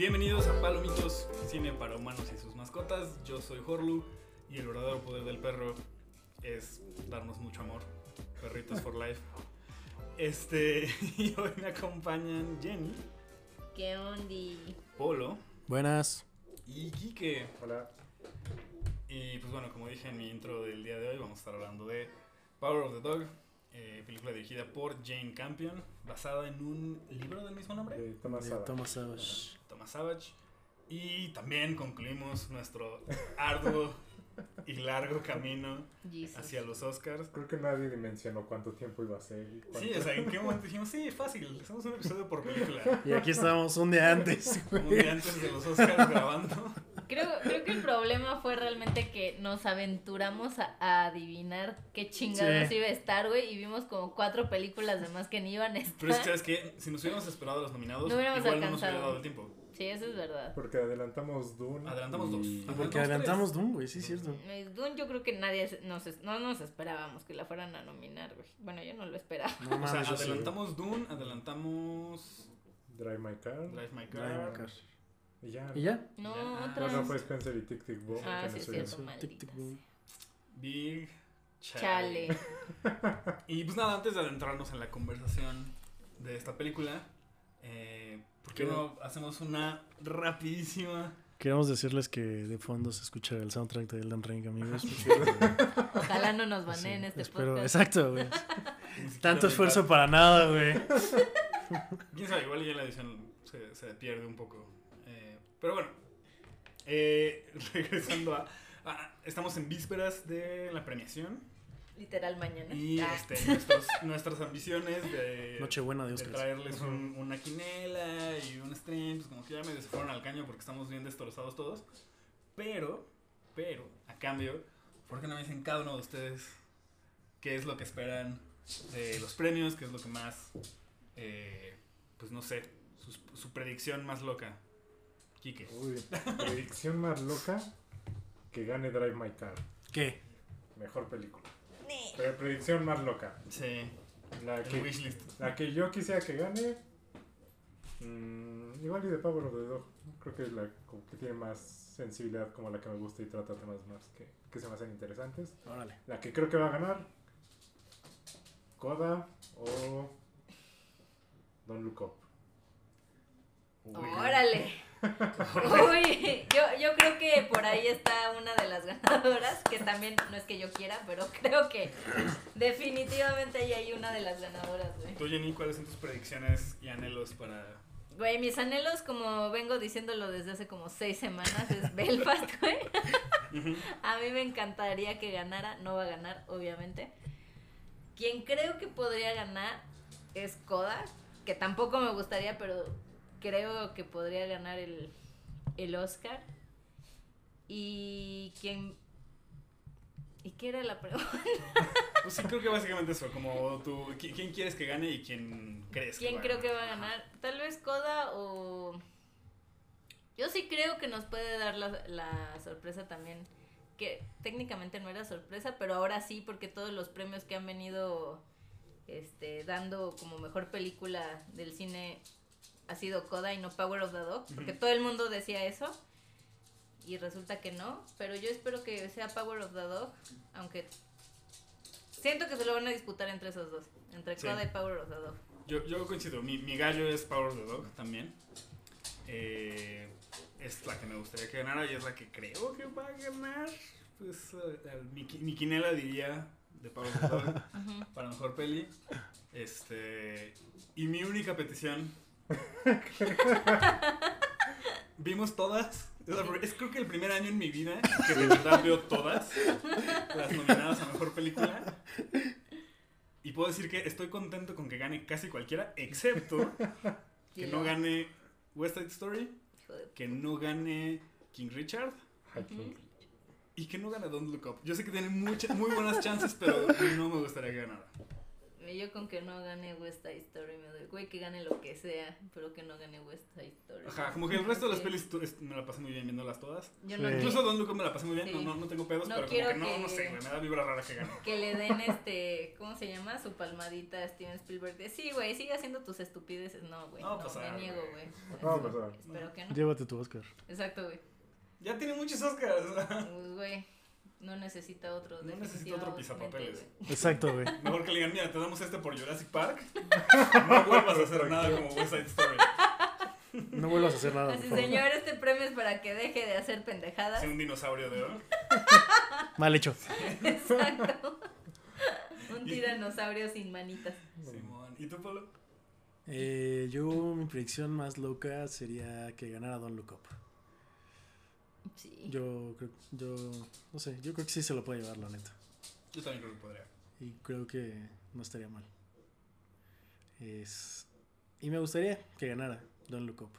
Bienvenidos a Palomitos, cine para humanos y sus mascotas. Yo soy Horlu y el verdadero poder del perro es darnos mucho amor. Perritos for life. Este, y hoy me acompañan Jenny, ¿Qué ondi? Polo Buenas. y Kike. Hola. Y pues bueno, como dije en mi intro del día de hoy, vamos a estar hablando de Power of the Dog, eh, película dirigida por Jane Campion, basada en un libro del mismo nombre. Eh, Thomas de Saba. Thomas Savage. Thomas Savage. Y también concluimos nuestro arduo y largo camino Jesus. hacia los Oscars. Creo que nadie dimensionó cuánto tiempo iba a ser. cuánto- Sí, o sea, ¿en qué momento dijimos, sí, fácil, hacemos un episodio por película? Y aquí estamos un día antes. Un día antes de los Oscars grabando. Creo, creo que el problema fue realmente que nos aventuramos a, a adivinar qué chingados Sí. iba a estar, güey, y vimos como cuatro películas de más que ni iban a estar. Pero es que, ¿sabes qué? Si nos hubiéramos esperado a los nominados, No hubiéramos igual no nos hubiera alcanzado. dado el tiempo. Sí, eso es verdad. Porque adelantamos Dune. Adelantamos dos. y- Ah, Porque adelantamos Doom, güey, sí es cierto. Eh, Dune yo creo que nadie nos, es- no nos esperábamos que la fueran a nominar, güey. Bueno, yo no lo esperaba. No O sea, yo sí. adelantamos Dune, adelantamos Drive My Car. Drive My Car. Y ya. ¿Y ya? No, Ya. otra. Bueno, fue Spencer y Tic Tic Boom. Ah, sí, es cierto. Tic, tic, boom. Big Chale. Y pues nada, antes de adentrarnos en la conversación de esta película, eh, ¿por qué no hacemos una rapidísima? Queremos decirles que de fondo se escucha el soundtrack de Elden Ring, amigos. Ojalá no nos baneen Sí, este espero- podcast. Exacto, güey. Tanto esfuerzo para nada, güey. Quién sabe, igual ya la edición se, se pierde un poco. Eh, pero bueno, eh, regresando a, a- Estamos en vísperas de la premiación Literal mañana. y Ah. este, nuestros- nuestras ambiciones de, Nochebuena de traerles un- una quinela y un stream, pues como que ya medio se fueron al caño porque estamos bien destrozados todos. Pero, pero, a cambio, ¿por qué no me dicen cada uno de ustedes qué es lo que esperan de los premios? ¿Qué es lo que más, eh, pues no sé, su, predicción más loca? Quique. Uy, predicción más loca que gane Drive My Car. ¿Qué? Mejor película. Pero predicción más loca. Sí, La que, wishlist. la que yo quisiera que gane. mm, igual y de Power of the Dog. Creo que es la como que tiene más sensibilidad como la que me gusta y trata temas más que, que se me hacen interesantes. Órale. La que creo que va a ganar. Coda o Don't Look Up. Órale. Uy, yo, yo creo que por ahí está una de las ganadoras, que también no es que yo quiera, pero creo que definitivamente ahí hay una de las ganadoras, güey. Tú, Jenny, ¿cuáles son tus predicciones y anhelos para Güey, mis anhelos, como vengo diciéndolo desde hace como seis semanas, es Belfast, güey. A mí me encantaría que ganara, no va a ganar, obviamente. Quien creo que podría ganar es Koda, que tampoco me gustaría, pero creo que podría ganar el, el Oscar. Y quien... ¿Y qué era la pregunta? Pues sí, creo que básicamente eso, como tú, ¿qui- ¿quién quieres que gane y quién crees que ¿Quién va a creo ganar? que va a ganar? Tal vez Koda o... Yo sí creo que nos puede dar la, la sorpresa también, que técnicamente no era sorpresa, pero ahora sí, porque todos los premios que han venido este, dando como mejor película del cine ha sido Koda y no Power of the Dog, porque Ujú. todo el mundo decía eso. Y resulta que no, pero yo espero que sea Power of the Dog, aunque siento que se lo van a disputar entre esos dos, entre Sí. Koda y Power of the Dog. Yo, yo coincido, mi, mi gallo es Power of the Dog también. Eh, es la que me gustaría que ganara y es la que creo que va a ganar. Pues al- mi, mi quinela diría de Power of the Dog para mejor peli. Este, y mi única petición. Vimos todas. Es creo que el primer año en mi vida que de verdad veo todas las nominadas a mejor película. Y puedo decir que estoy contento con que gane casi cualquiera, excepto que no gane West Side Story, que no gane King Richard y que no gane Don't Look Up. Yo sé que tiene muchas, muy buenas chances, pero no me gustaría que ganara. Yo con que no gane West Side Story me doy. Güey, que gane lo que sea, pero que no gane West Side Story. Ajá, como que el resto de las pelis me la pasé muy bien viéndolas todas. Yo Sí. no Incluso Don Luco me la pasé muy bien, Sí. no, no, no tengo pedos, No pero como que no, que- no sé, güey, me da vibra rara que gane. que le den este, ¿cómo se llama? Su palmadita a Steven Spielberg. De, sí, güey, sigue haciendo tus estupideces. No, güey, No va a no, pasar, me niego, güey. No, pues, ah, Espero que no. Llévate tu Oscar. Exacto, güey. Ya tiene muchos Oscars. Pues, güey, no necesita otro. No necesita otro pisapapeles. güey. Exacto, güey. Mejor que le digan, mira, te damos este por Jurassic Park. No vuelvas a hacer nada como West Side Story. No vuelvas a hacer nada. Así, señor, este premio es para que deje de hacer pendejadas. Sea un dinosaurio de oro. Mal hecho. Exacto. Un tiranosaurio sin manitas. Simón. ¿Y tú, Pablo? Eh, yo, mi predicción más loca sería que ganara Don Look Up. Sí. Yo creo, yo, no sé, yo creo que sí se lo puede llevar, la neta. Yo también creo que podría. Y creo que no estaría mal. Es, y me gustaría que ganara Don Look Up.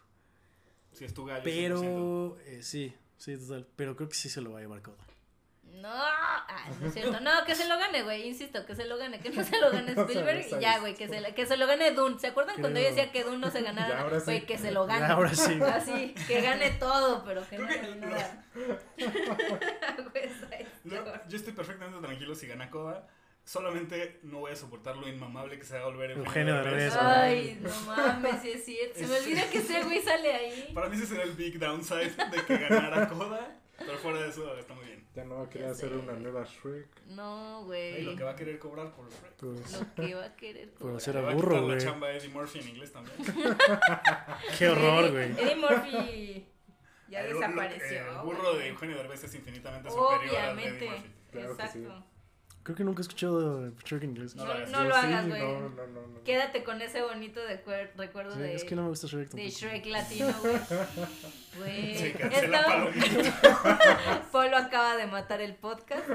Si es tu gallo. 100%. Pero, eh, sí, sí, total. Pero creo que sí se lo va a llevar Coda. No, ah, no es cierto. No, que se lo gane, güey. Insisto, que se lo gane. Que no se lo gane Spielberg y ya, güey. Que se, que se lo gane Dune. ¿Se acuerdan cuando yo decía que Dune no se ganara? ahora sí. Güey, que se lo gane. Ya, ahora sí. Así, que gane todo, pero que Creo no gane nada. Güey, No, yo estoy perfectamente tranquilo si gana Coda. Solamente no voy a soportar lo inmamable que se va a volver Eugenio Derbez, Ay, no mames, sí es cierto. Se me olvida que ese güey sale ahí. Para mí ese será el big downside de que ganara Coda. Pero fuera de eso está muy bien. Ya no va a querer Ya hacer sé. una nueva Shrek. No, Y güey. lo que va a querer cobrar por Shrek. Pues, Lo que va a querer. Por cobrar. hacer Era va a burro, güey. la chamba a Eddie Murphy en inglés también. qué horror, güey. Eddie Murphy ya El- desapareció. El burro de Eugenio Derbez es infinitamente superior al de Obviamente. Eddie Murphy. Claro que sí. Exacto. Creo que nunca he escuchado Shrek en inglés. No No, lo hagas. no Yo lo sí, hagas, güey. No, no, no, no. Quédate con ese bonito decuer- recuerdo Sí, de, es que no me gusta Shrek de latino, güey. Güey. Se cancela. Polo acaba de matar el podcast.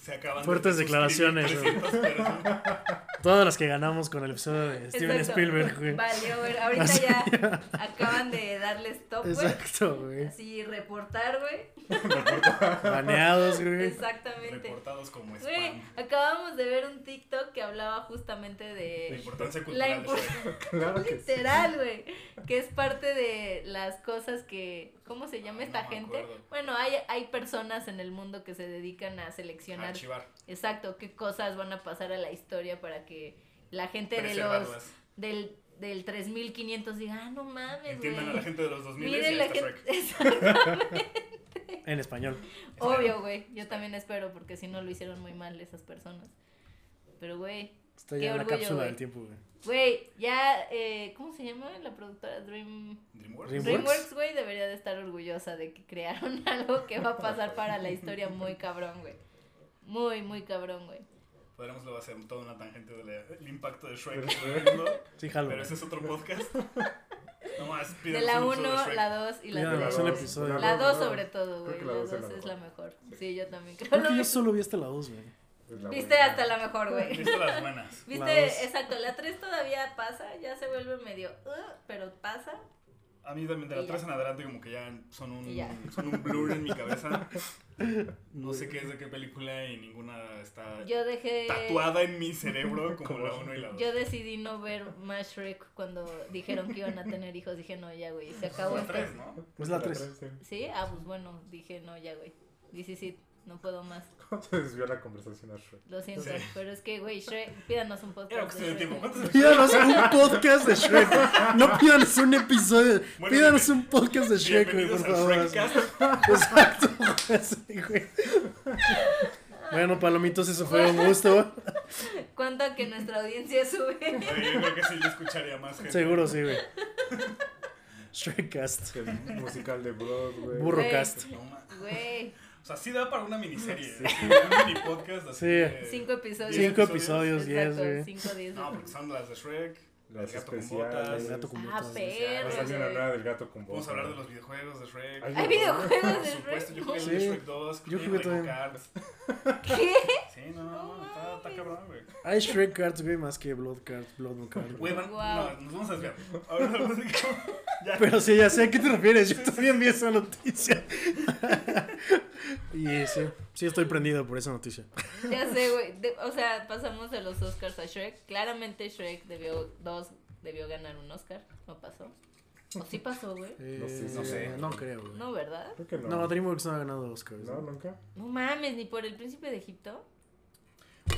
Se acaban Fuertes de declaraciones, suscribir 300 personas. Todas las que ganamos con el episodio de Steven Exacto. Spielberg, güey. Valió, güey. Ahorita Así. ya acaban de darle stop, güey. Exacto, güey. Así reportar, güey. Baneados, güey. Exactamente. Reportados como Güey, spam. acabamos de ver un TikTok que hablaba justamente La de importancia la cultural de impor- Shrek. Claro que sí. literal, güey, que es parte de las cosas que ¿cómo se llama Ah, esta no gente? Bueno, hay hay personas en el mundo que se dedican a seleccionar Archivar. exacto qué cosas van a pasar a la historia para que la gente de los del del 3500 diga, "Ah, no mames, Entiendan a la güey." gente de los 2000 y Miren ahí la gente, exactamente. En español. Obvio, güey. Yo también espero porque si no lo hicieron muy mal esas personas. Pero, güey, ya en la cápsula del tiempo, güey. güey, ya, eh, ¿cómo se llama la productora? Dream... DreamWorks. Dream- DreamWorks, güey, debería de estar orgullosa de que crearon algo que va a pasar para la historia muy cabrón, güey. Muy, muy cabrón, güey. Podríamos luego hacer toda una tangente del impacto de Shrek en el mundo. Sí, jalo. Pero ese es otro podcast. Nomás De pídanos la un episodio 1, Shrek. la 2 y la Pídanos 3. un dos, episodio. La dos, 2 no. sobre todo, güey. La la 2 dos es la es la mejor. mejor. Sí, yo también creo. Creo que yo solo vi hasta la 2, güey. La Viste buena. hasta la mejor, güey. Viste las buenas. La Viste, dos. exacto, la 3 todavía pasa, ya se vuelve medio, "Ugh", pero pasa. A mí también de la Y ya. 3 en adelante como que ya son un, ya. son un blur en mi cabeza. No sé qué es de qué película y ninguna está Yo dejé. tatuada en mi cerebro como la 1 y la 2. Yo decidí no ver más Shrek cuando dijeron que iban a tener hijos. Dije, no, ya, güey, se acabó la esto. 3, ¿no? Es la 3. sí. ¿Sí? Ah, pues bueno, dije, no, ya, güey. Dice, sí, no puedo más. ¿Cómo se desvió la conversación a Shrek? Lo siento, Sí. pero es que, güey, Shrek, pídanos un podcast. Era cuestión de Shrek, tiempo. güey. ¿Cuántos Pídanos un podcast de Shrek. No pídanos un episodio. Bueno, Pídanos bien- un podcast de Shrek, güey, por favor. Exacto. Güey. Bueno, palomitos, eso fue un gusto. ¿Cuánto a que nuestra audiencia sube? Oye, yo creo que sí lo escucharía más gente. Seguro sí, güey. Shrekcast. El musical de Broadway. Burrocast. Güey, sea, sí da para una miniserie. Un mini podcast así. Sí. de- cinco episodios. Cinco episodios, diez, Exacto, güey. cinco, diez. No, porque son las de Shrek. Las el gato con especiales. botas. El gato con Ah, botas. perro. Va a una nueva del gato con Vamos botas. a hablar de los videojuegos de Shrek. Hay videojuegos Por de supuesto, Shrek. yo jugué el Sí. de Shrek 2. Yo jugué también. ¿Qué? Sí, no, no, no, está, está cabrón, güey. Hay Shrek cards, güey, más que Blood cards, Blood cards. Güey, van- Guau. no, nos vamos a desviar. Ahora. Ya. Pero sí, ya sé a qué te refieres. Yo también vi esa noticia. y sí, sí estoy prendido por esa noticia. Ya sé, güey. De- O sea, pasamos de los Oscars a Shrek. Claramente Shrek debió, dos, debió ganar un Oscar. No pasó. ¿O sí pasó, güey? Eh, No sé, no sé. No creo, güey. No, ¿verdad? Creo que no. No, DreamWorks no ha ganado Oscars. No, nunca. No mames, ni por el príncipe de Egipto.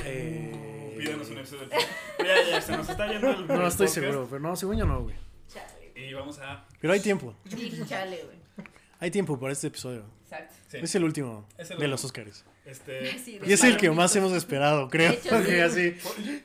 Eh, Pídanos un episodio del Ya, ya, se nos está yendo el. No estoy podcast. seguro, pero no, según yo no, güey. Chale. Y vamos a. Pero hay tiempo. Dije chale, güey. Hay tiempo para este episodio. Exacto. Sí. Es el último Es el de último. los Oscars. Este. Sí, de Y es el que más hemos esperado, creo. Hecho, sí. Así.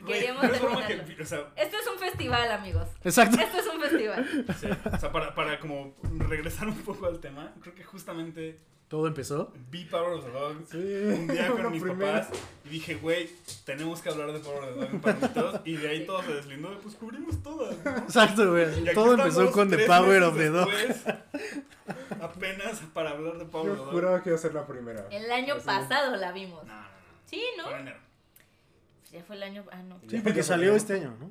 Queríamos que- O sea, Esto es un festival, amigos. Exacto. Esto es un festival. sí, o sea para, para como regresar un poco al tema, creo que justamente Todo empezó. vi Power of the Dog Sí. un día con mis primera. papás y dije, güey, tenemos que hablar de Power of the Dog en Palomitos. Y de ahí todo se deslindó, de, pues cubrimos todas. ¿no? Exacto, güey. Todo empezó con The Power of the Dog. después, Apenas para hablar de Power of Yo the Dog. juraba que iba a ser la primera. El año Así. pasado la vimos. No, no, no. Sí, ¿no? Fue en enero. Ya fue el año. Ah, no. Sí, porque salió este año, ¿no?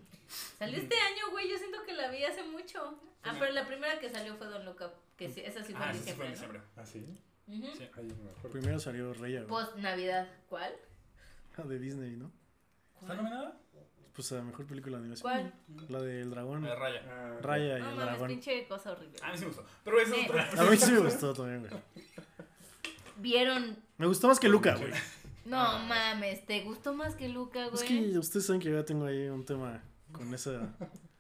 Salió este año, güey. Yo siento que la vi hace mucho. Ah, pero la primera que salió fue Don Up. Que sí, esa sí fue Ah, en sí fue diciembre. en ¿no? diciembre. ¿Ah, sí? Sí. Me acuerdo. Primero salió Raya, güey. Post Navidad. ¿Cuál? Ah, de Disney, ¿no? ¿Está nominada? Pues la mejor película de animación. ¿Cuál? La del dragón. La de Raya. Ah, Raya y No el mames, dragón. pinche cosa horrible. A mí sí me gustó. Pero eso otra. A mí sí me gustó también, güey. ¿Vieron? Me gustó más que Luca, güey. No mames, ¿te gustó más que Luca, güey? Es que ustedes saben que yo ya tengo ahí un tema con esa.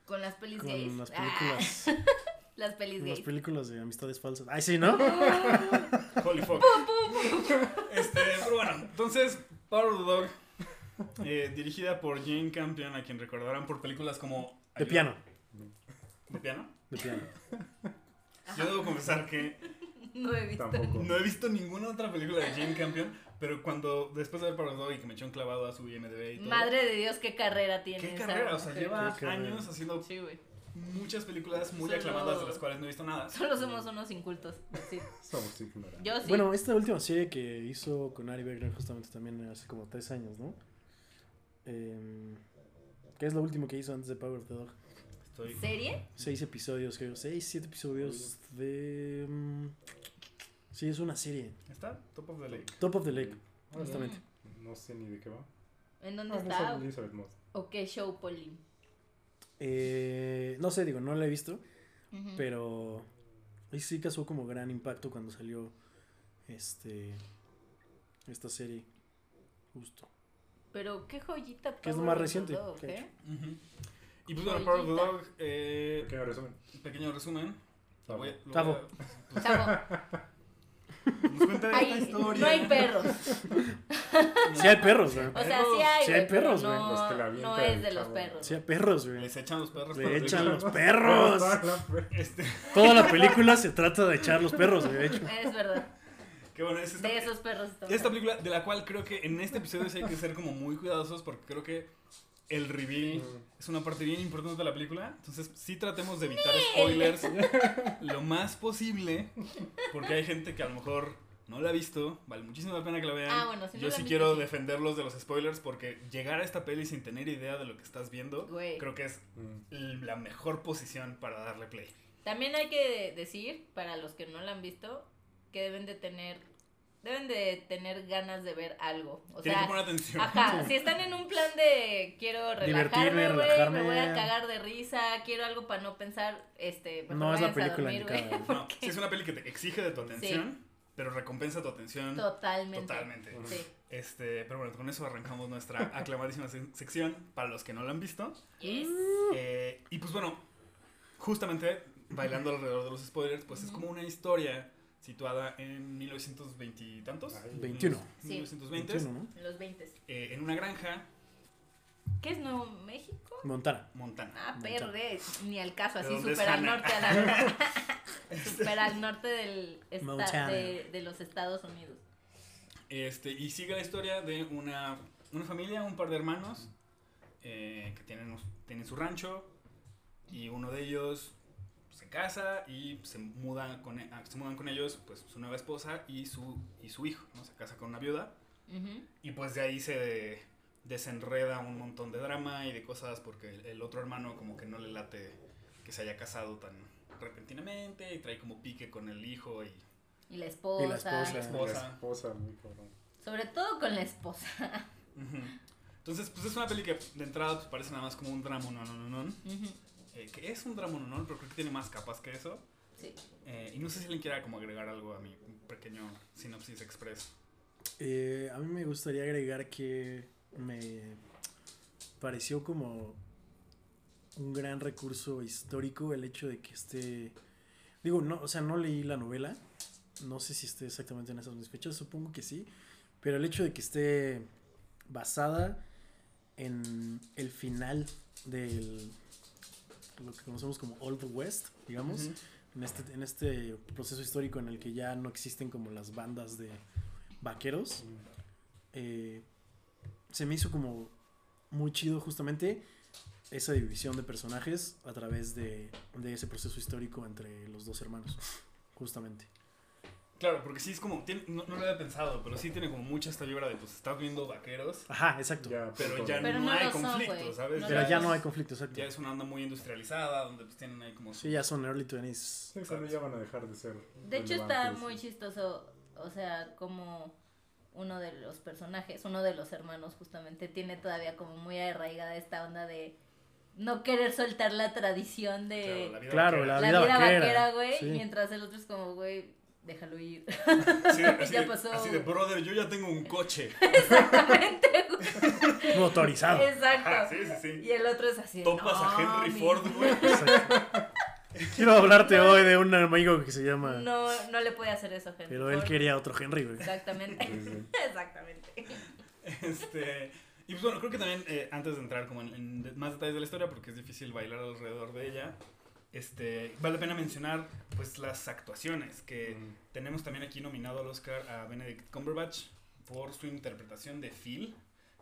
Con las pelis gays. Con las Ah, películas. las pelis Con las gays. películas de amistades falsas. Ay, sí, ¿no? Holy fuck. Este, pero bueno, entonces, Power of the Dog, eh, dirigida por Jane Campion, a quien recordarán por películas como. De piano. ¿De piano? De piano. Yo debo confesar que No he visto. Tampoco. no he visto ninguna otra película de Jane Campion, pero cuando, después de ver Power of the Dog y que me echó un clavado a su IMDb y todo. Madre de Dios, qué carrera tiene. ¿Qué esa carrera? O sea, mujer. lleva años haciendo Sí, güey. Muchas películas muy Solo- aclamadas de las cuales no he visto nada. Solo somos unos incultos. Sí. Somos ignorantes. Yo sí. Bueno, esta última serie que hizo con Ari Wegner justamente también hace como tres años, ¿no? Eh, ¿Qué es lo último que hizo antes de Power of the Dog? Estoy. ¿Serie? Seis episodios, creo. Seis, siete episodios de... mm, sí, es una serie. ¿Está? Top of the Lake. Top of the Lake, justamente. No sé ni de qué va. ¿En dónde Ah, no está? sé, Elizabeth Moss. ¿O qué show, Polly? Eh, no sé, digo, no la he visto, Ujú. pero ahí sí causó como gran impacto cuando salió este esta serie. Justo. Pero qué joyita. ¿Qué es lo más reciente Dog, que ha ¿eh? Ujú. Y pues bueno, Power of the. Dog, eh, Pequeño resumen. pequeño resumen. Lo voy lo voy a- Nos cuenta esta hay- historia. no hay perros. Sí hay perros, güey. O sea, sí hay, Sí hay perros, güey. no, Los que la no avientan es de los perros. Sí hay perros, güey. Les echan los perros. Le echan los perros. Este, Toda la película se trata de echar los perros, güey, de hecho. Es verdad. que bueno, es esta, De esos perros esta película de la cual creo que en este episodio sí hay que ser como muy cuidadosos porque creo que el reveal es una parte bien importante de la película. Entonces sí tratemos de evitar spoilers lo más posible porque hay gente que a lo mejor no la ha visto. Vale muchísimo la pena que la vean. Ah, bueno, si no Yo sí quiero visto, defenderlos de los spoilers porque llegar a esta peli sin tener idea de lo que estás viendo Güey. creo que es Mm. la mejor posición para darle play. También hay que decir, para los que no la han visto, que deben de tener deben de tener ganas de ver algo. O Tienen que sea, poner atención. ajá, si están en un plan de quiero Divertirme, relajarme, güey, me voy a cagar de risa, quiero algo para no pensar, este, No es la película indicada. No, sí es una peli que te exige de tu atención, pero recompensa tu atención totalmente. totalmente. Sí. Este, pero bueno, con eso arrancamos nuestra aclamadísima se- sección para los que no la han visto. Yes. Eh, y pues bueno, justamente bailando alrededor de los spoilers, pues es como una historia situada en 1920 y tantos. Ay. 21. Sí. 1920 21, ¿no? En los 20. eh, en una granja ¿Qué es Nuevo México? Montana. montana. Ah, perre, ni al caso, ¿De así súper al norte a la Súper al norte del esta- Montana. de, de los Estados Unidos. Este, y sigue la historia de una, una familia, un par de hermanos eh, que tienen, tienen su rancho y uno de ellos casa y se muda con, e- ah, se mudan con ellos pues su nueva esposa y su, y su hijo, ¿no? Se casa con una viuda. Y pues de ahí se desenreda un montón de drama y de cosas porque el, el otro hermano como que no le late que se haya casado tan repentinamente y trae como pique con el hijo y Y la esposa. Y la esposa. La esposa. esposa, muy cabrón. Sobre todo con la esposa. Entonces, pues es una peli que de entrada pues, parece nada más como un drama no, no, no, no, Ujú. Eh, que es un drama no, pero creo que tiene más capas que eso. Sí. Eh, y no sé si alguien quiera como agregar algo a mi pequeño sinopsis express. Eh, a mí me gustaría agregar que me pareció como un gran recurso histórico el hecho de que esté digo no o sea no leí la novela no sé si esté exactamente en esas mis fechas supongo que sí pero el hecho de que esté basada en el final del lo que conocemos como Old West digamos en este, en este proceso histórico en el que ya no existen como las bandas de vaqueros, eh, se me hizo como muy chido justamente esa división de personajes a través de, de ese proceso histórico entre los dos hermanos, justamente. Claro, porque sí es como, tiene- no, no lo había pensado, pero sí tiene como mucha esta vibra de pues estás viendo vaqueros, Ajá, exacto. Ya, pero ya Pero no, no hay son, conflicto. ¿sabes? No Pero ya, ya es, no hay conflicto, exacto. ya es una onda muy industrializada donde pues tienen ahí como. Sí, ya son early 20s. Sí, cuando ya van a dejar de ser. De hecho está muy chistoso, o sea, como uno de los personajes, uno de los hermanos justamente, tiene todavía como muy arraigada esta onda de no querer soltar la tradición Claro, de la vida Claro, vaquera. la la vida vaquera, vaquera, güey, sí. mientras el otro es como, güey, déjalo ir. Sí, así, Ya de- pasó. así de, brother, yo ya tengo un coche. Exactamente, güey. Motorizado. Exacto. Ah, sí, sí, sí. Y el otro es así. Topas a "No, Henry mi- Ford, güey. Exacto. Quiero hablarte hoy de un amigo que se llama... No, no le puede hacer eso a Henry Pero él Ford. quería otro Henry, güey. Exactamente. Sí, sí. Exactamente. Este, y pues bueno, creo que también eh, antes de entrar como en, más detalles de la historia, porque es difícil bailar alrededor de ella, este, vale la pena mencionar pues las actuaciones, que Mm. tenemos también aquí nominado al Oscar a Benedict Cumberbatch por su interpretación de Phil,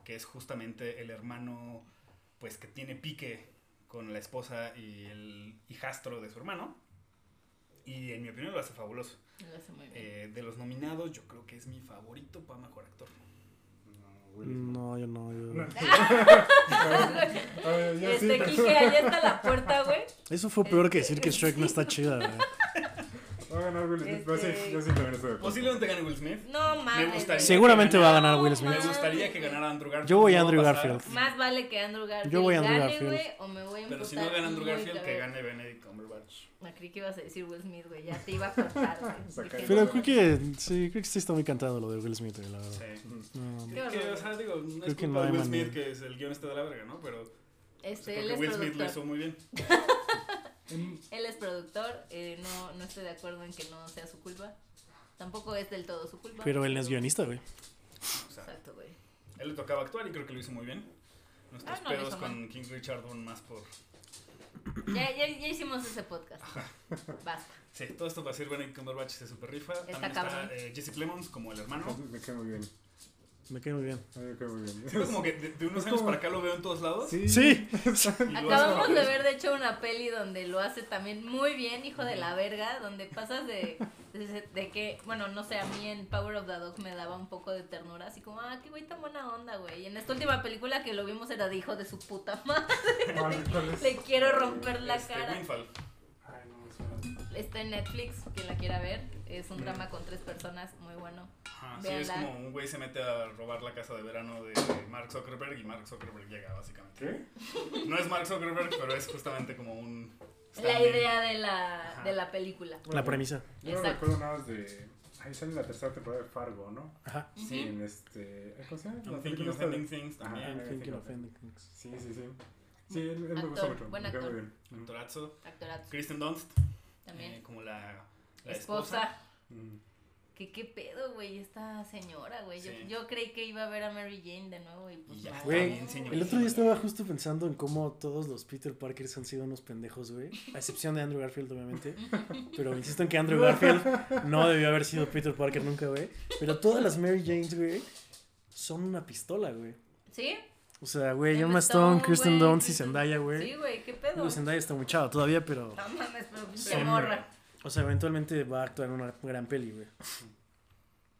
que es justamente el hermano pues que tiene pique con la esposa y el hijastro de su hermano. Y en mi opinión lo hace fabuloso. Lo hace muy bien. Eh, de los nominados, yo creo que es mi favorito para mejor actor. No, yo no. Yo... No. A ver, yo sí, Este, pero- Kike, allá está la puerta, güey. Eso fue peor que decir que Shrek no está chida, güey. Va a ganar Will Smith. pero sí, yo sí también estoy de acuerdo. Posiblemente gane Will Smith. No mames. Me gustaría. Seguramente va a ganar Will Smith. Me gustaría que ganara Andrew Garfield. Yo voy a Andrew pasar, Garfield. Más vale que Andrew Garfield Yo voy a Andrew Garfield. o me voy a Pero si no gana Andrew Garfield, que gane Benedict Cumberbatch. Me creí que ibas a decir Will Smith, güey. Ya te iba a cortar, Pero creo que sí, creo que sí está muy cantado lo de Will Smith, güey, la verdad. Sí. O sea, digo, no Creo es que culpa no de hay Will Smith, manera. que es el guion este de la verga, ¿no? Pero Este, creo él que es Will Smith lo hizo muy bien. En- Él es productor. eh, no, no estoy de acuerdo en que no sea su culpa. Tampoco es del todo su culpa. Pero él es guionista, güey. O sea, Exacto, güey. él le tocaba actuar y creo que lo hizo muy bien. Nuestros Ah, no, lo pedos hizo con King Richard van más por... Ya, ya, ya hicimos ese podcast. Basta. Sí, todo esto para decir Benedict Cumberbatch se super rifa. Está También cabrón. está eh, Jesse Plemons como el hermano. Me queda muy bien. Me cae muy bien. Me muy. Siento como que de, de unos Es años como- para acá lo veo en todos lados. Sí. Sí. Acabamos de ver, de hecho, una peli donde lo hace también muy bien, hijo de la verga, donde pasas de, de, de que, bueno, no sé, a mí en Power of the Dog me daba un poco de ternura, así como, ah, qué güey tan buena onda, güey. Y en esta última película que lo vimos era de hijo de su puta madre, Ay, ¿cuál es? le quiero romper la Este, cara. Ay, no. Está en Netflix, quien la quiera ver, es un drama con tres personas, muy bueno. Ajá, sí, es como un güey se mete a robar la casa de verano de Mark Zuckerberg y Mark Zuckerberg llega, básicamente. ¿Qué? No es Mark Zuckerberg, pero es justamente como un... La idea de la, Ajá. de la película. La premisa. Yo no recuerdo nada más de. Ahí sale la tercera temporada de Fargo, ¿no? Ajá. Sí. En este. ¿Cómo se llama? Thinking of ending things Ajá, también. I'm Thinking thinking of ending things. Sí, sí, sí. Sí, él, él me Actor, gusta mucho. buen muy actor. bien. Actorazo. Actorazo. Kristen Dunst, También. eh, como la, la esposa. esposa. Mm. ¿Qué, qué pedo, güey? Esta señora, güey. Yo, Sí. yo creí que iba a ver a Mary Jane de nuevo y pues Y ya Güey, bien, señor. El otro día estaba justo pensando en cómo todos los Peter Parkers han sido unos pendejos, güey. A excepción de Andrew Garfield, obviamente. Pero insisto en que Andrew Garfield no debió haber sido Peter Parker nunca, güey. Pero todas las Mary Janes, güey, son una pistola, güey. ¿Sí? O sea, güey, Emma Stone, Kristen güey, Dunst y Zendaya, Sí, güey. güey, qué pedo. Zendaya está muy chava todavía, pero... No mames, pero Son- morra. O sea, eventualmente va a actuar en una gran peli, güey.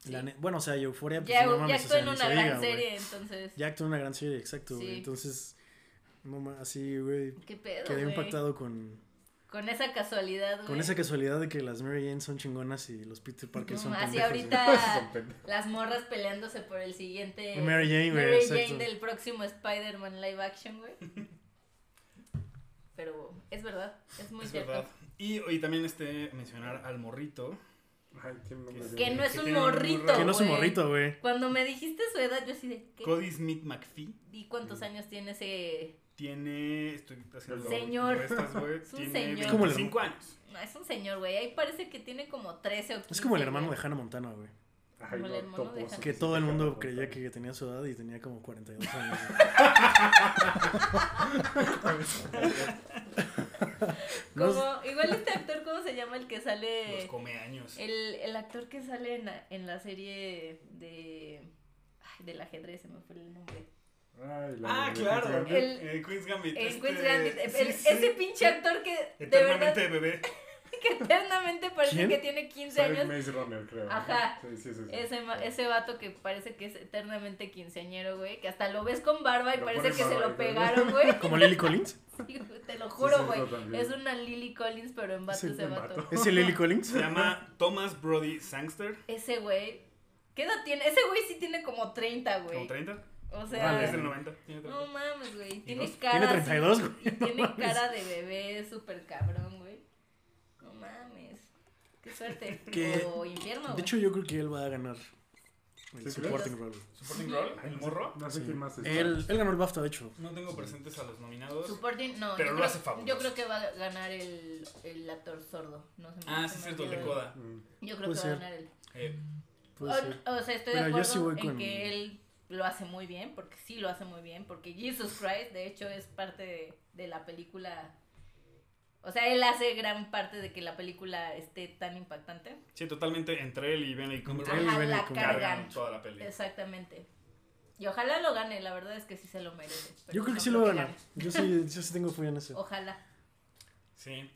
La Sí. ne- bueno, o sea, Euforia, pues Ya, no ya mames, o actuó sea, en una se gran diga, serie, entonces. Ya actuó en una gran serie, exacto, güey. Sí. Entonces, no así, güey, ¿Qué pedo? quedé güey? impactado con, Con esa casualidad, güey. con esa casualidad de que las Mary Jane son chingonas y los Peter Parker son No, así pendejos, güey. ahorita Son las morras peleándose por el siguiente Mary Jane, güey, Mary exacto. Jane del próximo Spider-Man live action, güey. Pero es verdad, es muy Es cierto. verdad. Y, y también este, mencionar al morrito. Ay, nombre de- Que no es Que un morrito. Que no es un morrito, güey. Cuando me dijiste su edad, yo así de ¿qué? Cody Smith McPhee. ¿Y cuántos años tiene ese? Tiene. Estoy haciendo. Señor. restas, Es un Tiene señor. Es como el- 25 años. No, es un señor, güey. Ahí parece que tiene como 13 o 15. Es como el hermano de güey. Hannah Montana, güey. Ay, Como no, topo, de sí, Que sí, todo el sí, mundo sí, creía sí. que tenía su edad y tenía como 42 años. Como, igual este actor, ¿cómo se llama el que Los sale? come años. El, el actor que sale en la, en la serie de. Ay, del ajedrez, se me fue el nombre. Ay, la Ah, de claro. El- Eh, Queen's Gambit. En este, Queen's Gambit, el- sí, el- sí. ese pinche actor que de verdad Eternamente bebé. Que eternamente parece ¿Quién? que tiene 15 Sabe años. Maze Runner, creo. Ajá. Sí, sí, sí, sí. Ese, ese vato que parece que es eternamente quinceañero, güey, que hasta lo ves con barba y Lo parece que se lo pegaron, güey. Como Lily Collins. Te lo juro, güey. es una Lily Collins, pero en vato Sí, ese vato. vato. ¿Es el Lily Collins? Se llama Thomas Brody Sangster. Ese güey. ¿Qué edad tiene? Ese güey sí tiene como 30, güey. Como 30. O sea, Vale. Es del 90. Tiene 30. no mames, güey. Tiene cara. Tiene así- 32, güey. tiene cara de bebé súper cabrón, güey. No mames. Qué suerte. Que- O infierno. De güey. hecho, yo creo que él va a ganar el ¿Sí supporting role. Supporting Role, el morro. No sé Sí. quién más está. Él, él ganó el BAFTA, de hecho. No tengo presentes a los nominados. Supporting, no. Pero yo lo creo- hace fabuloso. Yo creo que va a ganar el, el actor sordo. No se me- Ah, se sí, es me cierto, el de olvidó. Coda. Mm. Yo creo Puede que ser. va a ganar él. Eh, Puede ser. O, o sea, estoy Mira, de yo acuerdo sí voy en con- que él lo hace muy bien, porque sí lo hace muy bien, porque Jesus Christ, de hecho, es parte de, de la película. O sea, él hace gran parte de que la película esté tan impactante. sí, totalmente entre él y Benedict Cumberbatch. Ajá, la cargan. toda la peli. Exactamente. Y ojalá lo gane, la verdad es que sí se lo merece. Yo creo que sí lo va a ganar. Yo sí, yo sí tengo fe en eso. Ojalá. Sí.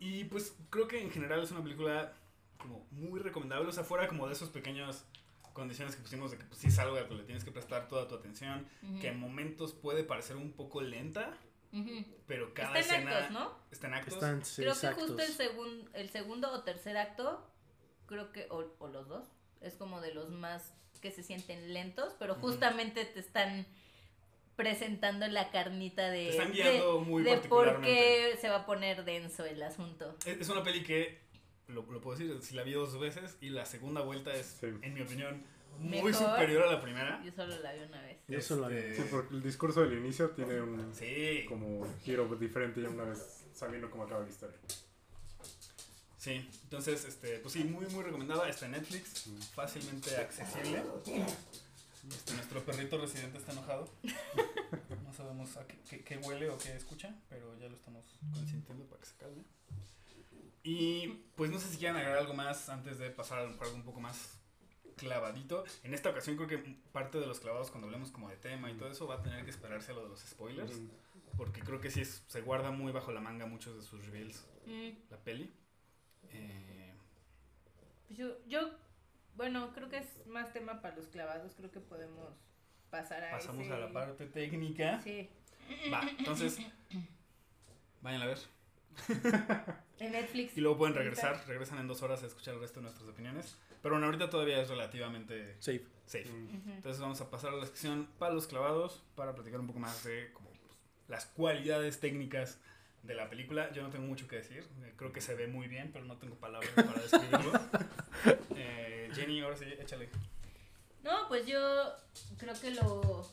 Y pues creo que en general es una película como muy recomendable. O sea, fuera como de esos pequeños condiciones que pusimos de que pues, sí es algo que le tienes que prestar toda tu atención. Ujú, Que en momentos puede parecer un poco lenta, pero cada Está en escena actos, ¿no? está en actos. Están Creo que justo el, segun- el segundo o tercer acto, creo que, o, o los dos, es como de los más que se sienten lentos, pero justamente te están presentando la carnita de, Te están de- guiando muy de por qué se va a poner denso el asunto. Es, es una peli que, lo, lo puedo decir, si la vi dos veces y la segunda vuelta es, Sí. en mi opinión, muy Mejor. superior a la primera. Yo solo la vi una vez. Yo solo la vi. Este, Sí, porque el discurso del inicio tiene un Sí, como giro diferente ya una vez sabiendo cómo acaba la historia. sí. Entonces, este, pues sí, muy, muy recomendada. Está en Netflix, fácilmente accesible. Este, nuestro perrito residente está enojado. No sabemos a qué, qué- qué huele o qué escucha, pero ya lo estamos consintiendo para que se calme. Y pues no sé si quieren agregar algo más antes de pasar a algo un poco más clavadito. En esta ocasión creo que parte de los clavados cuando hablemos como de tema y todo eso va a tener que esperarse a lo de los spoilers. Mm. Porque creo que sí es- se guarda muy bajo la manga muchos de sus reveals Mm, la peli. Eh, pues yo, yo, bueno, creo que es más tema para los clavados, creo que podemos pasar a pasamos ese- a la parte técnica. Sí, Va, entonces, vayan a ver. En Netflix. Y luego pueden regresar, regresan en dos horas a escuchar el resto de nuestras opiniones. Pero bueno, ahorita todavía es relativamente Safe. safe. Mm. Entonces vamos a pasar a la sección palos clavados para platicar un poco más de como, pues, las cualidades técnicas de la película. Yo no tengo mucho que decir, eh, creo que se ve muy bien, pero no tengo palabras para describirlo. Eh, Jenny, ahora sí, échale. No, pues yo creo que lo...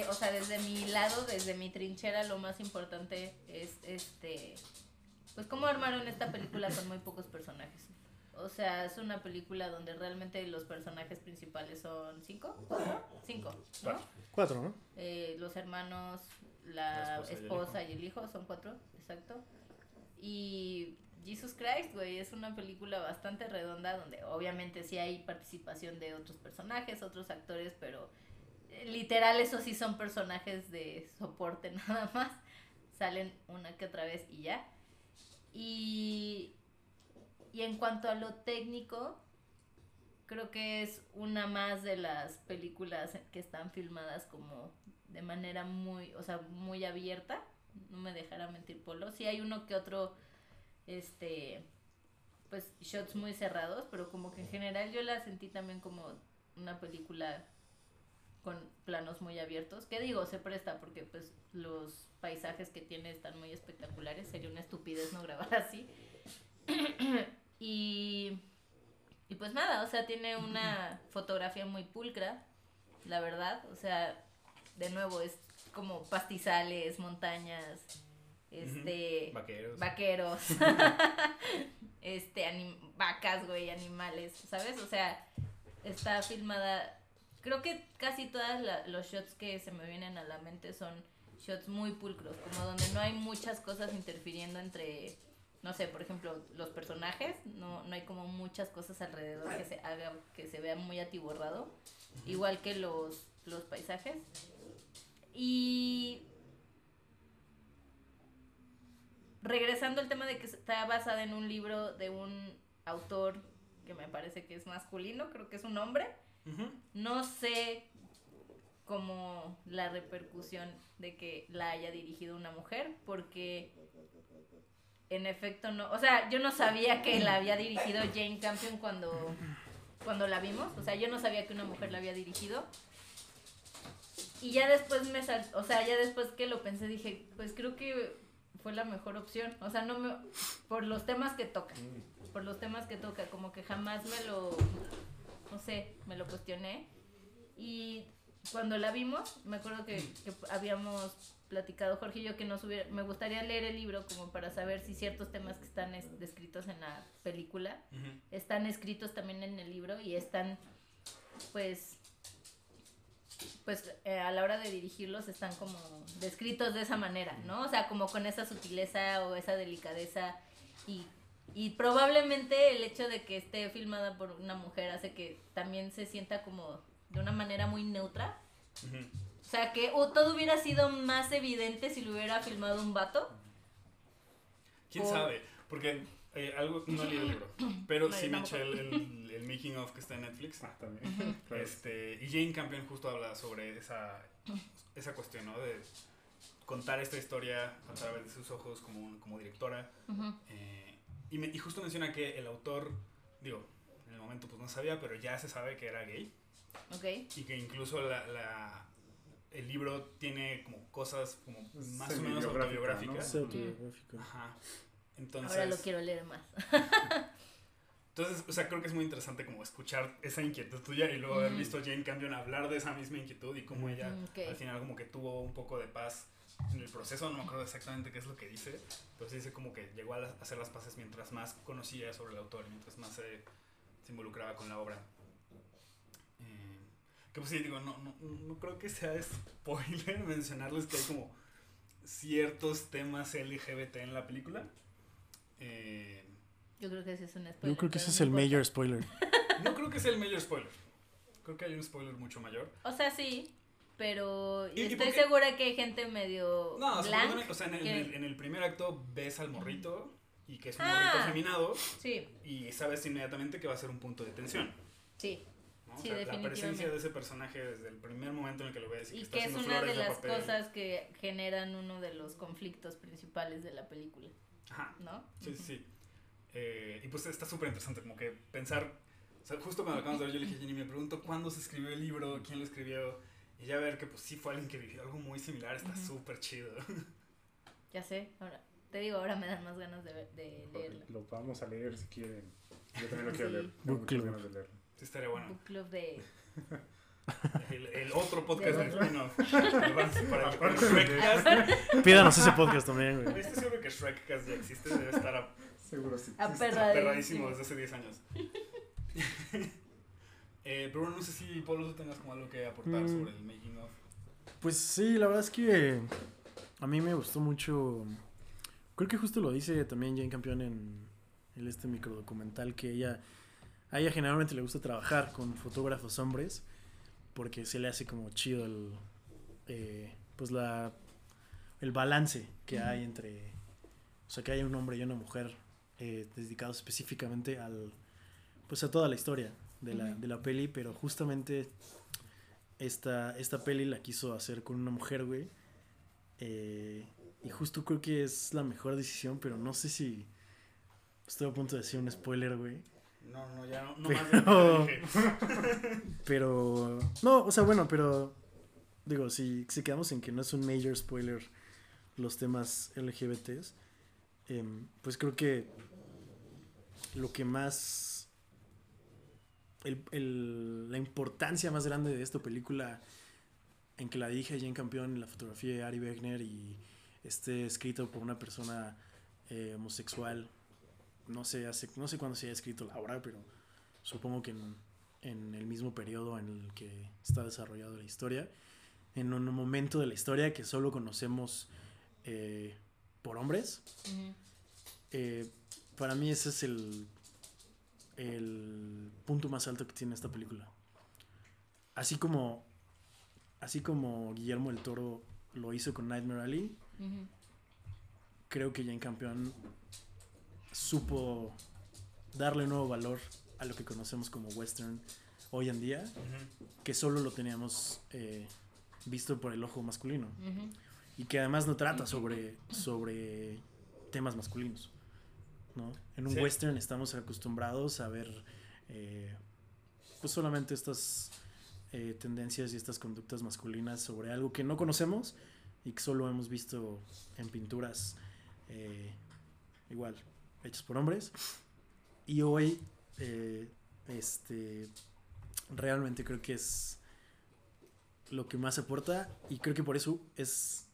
eh, o sea, desde mi lado, desde mi trinchera, lo más importante es este... Pues cómo armaron esta película con muy pocos personajes. O sea, es una película donde realmente los personajes principales son cinco, cuatro, cinco, ¿no? Cuatro. ¿no? Eh, los hermanos, La la, esposa y el y el hijo, son cuatro, exacto. Y Jesus Christ, güey, es una película bastante redonda donde obviamente sí hay participación de otros personajes, otros actores, pero literal esos sí son personajes de soporte nada más. Salen una que otra vez y ya. Y, y en cuanto a lo técnico, creo que es una más de las películas que están filmadas como de manera muy, o sea, muy abierta. No me dejará mentir Polo. Sí hay uno que otro, este, pues shots muy cerrados, pero como que en general yo la sentí también como una película con planos muy abiertos. ¿Qué digo? Se presta porque pues los paisajes que tiene están muy espectaculares. Sería una estupidez no grabar así. y, y pues nada, o sea, tiene una fotografía muy pulcra, la verdad. O sea, de nuevo, es como pastizales, montañas, este... Vaqueros. Vaqueros. este, vacas, güey, animales, ¿sabes? O sea, está filmada... Creo que casi todos los shots que se me vienen a la mente son shots muy pulcros, como donde no hay muchas cosas interfiriendo entre, no sé, por ejemplo, los personajes, no, no hay como muchas cosas alrededor que se haga, que se vea muy atiborrado, igual que los, los paisajes. Y regresando al tema de que está basada en un libro de un autor que me parece que es masculino, creo que es un hombre. No sé como la repercusión de que la haya dirigido una mujer, porque en efecto no, o sea, yo no sabía que la había dirigido Jane Campion cuando, cuando la vimos, o sea, yo no sabía que una mujer la había dirigido. Y ya después me sal, o sea, ya después que lo pensé dije, pues creo que fue la mejor opción, o sea, no me por los temas que toca, por los temas que toca, como que jamás me lo no sé, me lo cuestioné. Y cuando la vimos, me acuerdo que, que habíamos platicado Jorge y yo que nos hubiera, me gustaría leer el libro como para saber si ciertos temas que están es- descritos en la película están escritos también en el libro y están pues pues eh, a la hora de dirigirlos están como descritos de esa manera, ¿no? O sea, como con esa sutileza o esa delicadeza y, y probablemente el hecho de que esté filmada por una mujer hace que también se sienta como de una manera muy neutra. O sea, que o todo hubiera sido más evidente si lo hubiera filmado un vato. ¿Quién sabe? Porque eh, algo, no leí el libro, pero No, sí me eché el, el, el making of que está en Netflix. Ah, también. Claro. Este, y Jane Campion justo habla sobre esa, esa cuestión, ¿no? De contar esta historia a través de sus ojos como, como directora. Eh, y, me- y justo menciona que el autor, digo, en el momento pues no sabía, pero ya se sabe que era gay. Ok. Y que incluso la, la- el libro tiene como cosas como más o menos autobiográficas. Es autobiográfico. Ajá. Entonces, Ahora lo quiero leer más. entonces, o sea, creo que es muy interesante como escuchar esa inquietud tuya y luego haber visto a Jane Campion hablar de esa misma inquietud y cómo ella Mm, al final como que tuvo un poco de paz en el proceso, no me acuerdo exactamente qué es lo que dice, pero sí dice como que llegó a la- a hacer las paces mientras más conocía sobre el autor mientras más se, se involucraba con la obra. Eh, que pues sí, digo, no, no, no creo que sea spoiler mencionarles que hay como ciertos temas LGBT en la película. Eh, Yo creo que ese es un spoiler. Yo creo que ese es el major spoiler. no creo que sea el mayor spoiler. Creo que hay un spoiler mucho mayor. O sea, sí, pero ¿Y- y estoy segura que hay gente medio No, o sea, en el, que- en el- en el primer acto ves al morrito y que es un Ah. morrito feminado Sí, y sabes inmediatamente que va a ser un punto de tensión. sí. ¿no? O sea, la presencia de ese personaje desde el primer momento en el que lo ves y, Y está que es haciendo una de las papel. cosas que generan uno de los conflictos principales de la película, Ajá, ¿no? sí, sí, Ujú. sí. Eh, y pues está súper interesante como que pensar, o sea, justo cuando lo acabamos de ver yo le dije a Jenny, me pregunto cuándo se escribió el libro, quién lo escribió, y ya ver que pues sí fue alguien que vivió algo muy similar, está Ujú. súper chido. Ya sé, ahora te digo, ahora me dan más ganas de, ver- de leerlo. Lo vamos a leer si quieren. Yo también lo quiero Sí. leer. Book club. ganas de leerlo. Sí, estaría bueno. Book club de... El, el otro podcast De. Avance para el Shrekcast. Pídanos ese podcast también, güey. Estoy seguro que Shrekcast ya existe, debe estar a- Seguro sí. Aperradísimo. aperradísimo desde hace 10 años. Pero bueno, no sé si, Pablo, tú tengas como algo que aportar Mm. sobre el making of. Pues sí, la verdad es que a mí me gustó mucho. Creo que justo lo dice también Jane Campion en el este microdocumental que ella a ella generalmente le gusta trabajar con fotógrafos hombres porque se le hace como chido el eh, pues la el balance que hay entre o sea que hay un hombre y una mujer eh, dedicados específicamente al pues a toda la historia de la, de la peli, pero justamente esta, esta peli la quiso hacer con una mujer, güey. Eh, y justo creo que es la mejor decisión, pero no sé si estoy a punto de decir un spoiler, güey. No, no, ya no, no Pero- más de. Pero. No, o sea, bueno, pero. Digo, si, si quedamos en que no es un major spoiler los temas LGBTs, em, pues creo que lo que más. El- el- la importancia más grande de esta película, en que la Jane Campion, en la fotografía de Ari Wegner y esté escrito por una persona eh, homosexual, no sé, hace, no sé cuándo se haya escrito la obra, pero supongo que en, en el mismo periodo en el que está desarrollada la historia, en un momento de la historia que solo conocemos eh, por hombres. Ujú. Eh, para mí ese es el, el punto más alto que tiene esta película. Así como, así como Guillermo el Toro lo hizo con Nightmare Alley, creo que Jane Campion supo darle nuevo valor a lo que conocemos como western hoy en día, que solo lo teníamos eh, visto por el ojo masculino. Y que además no trata sobre, sobre temas masculinos. ¿No? En un Sí. western estamos acostumbrados a ver eh, pues solamente estas eh, tendencias y estas conductas masculinas sobre algo que no conocemos y que solo hemos visto en pinturas eh, igual hechas por hombres y hoy eh, este realmente creo que es lo que más aporta y creo que por eso es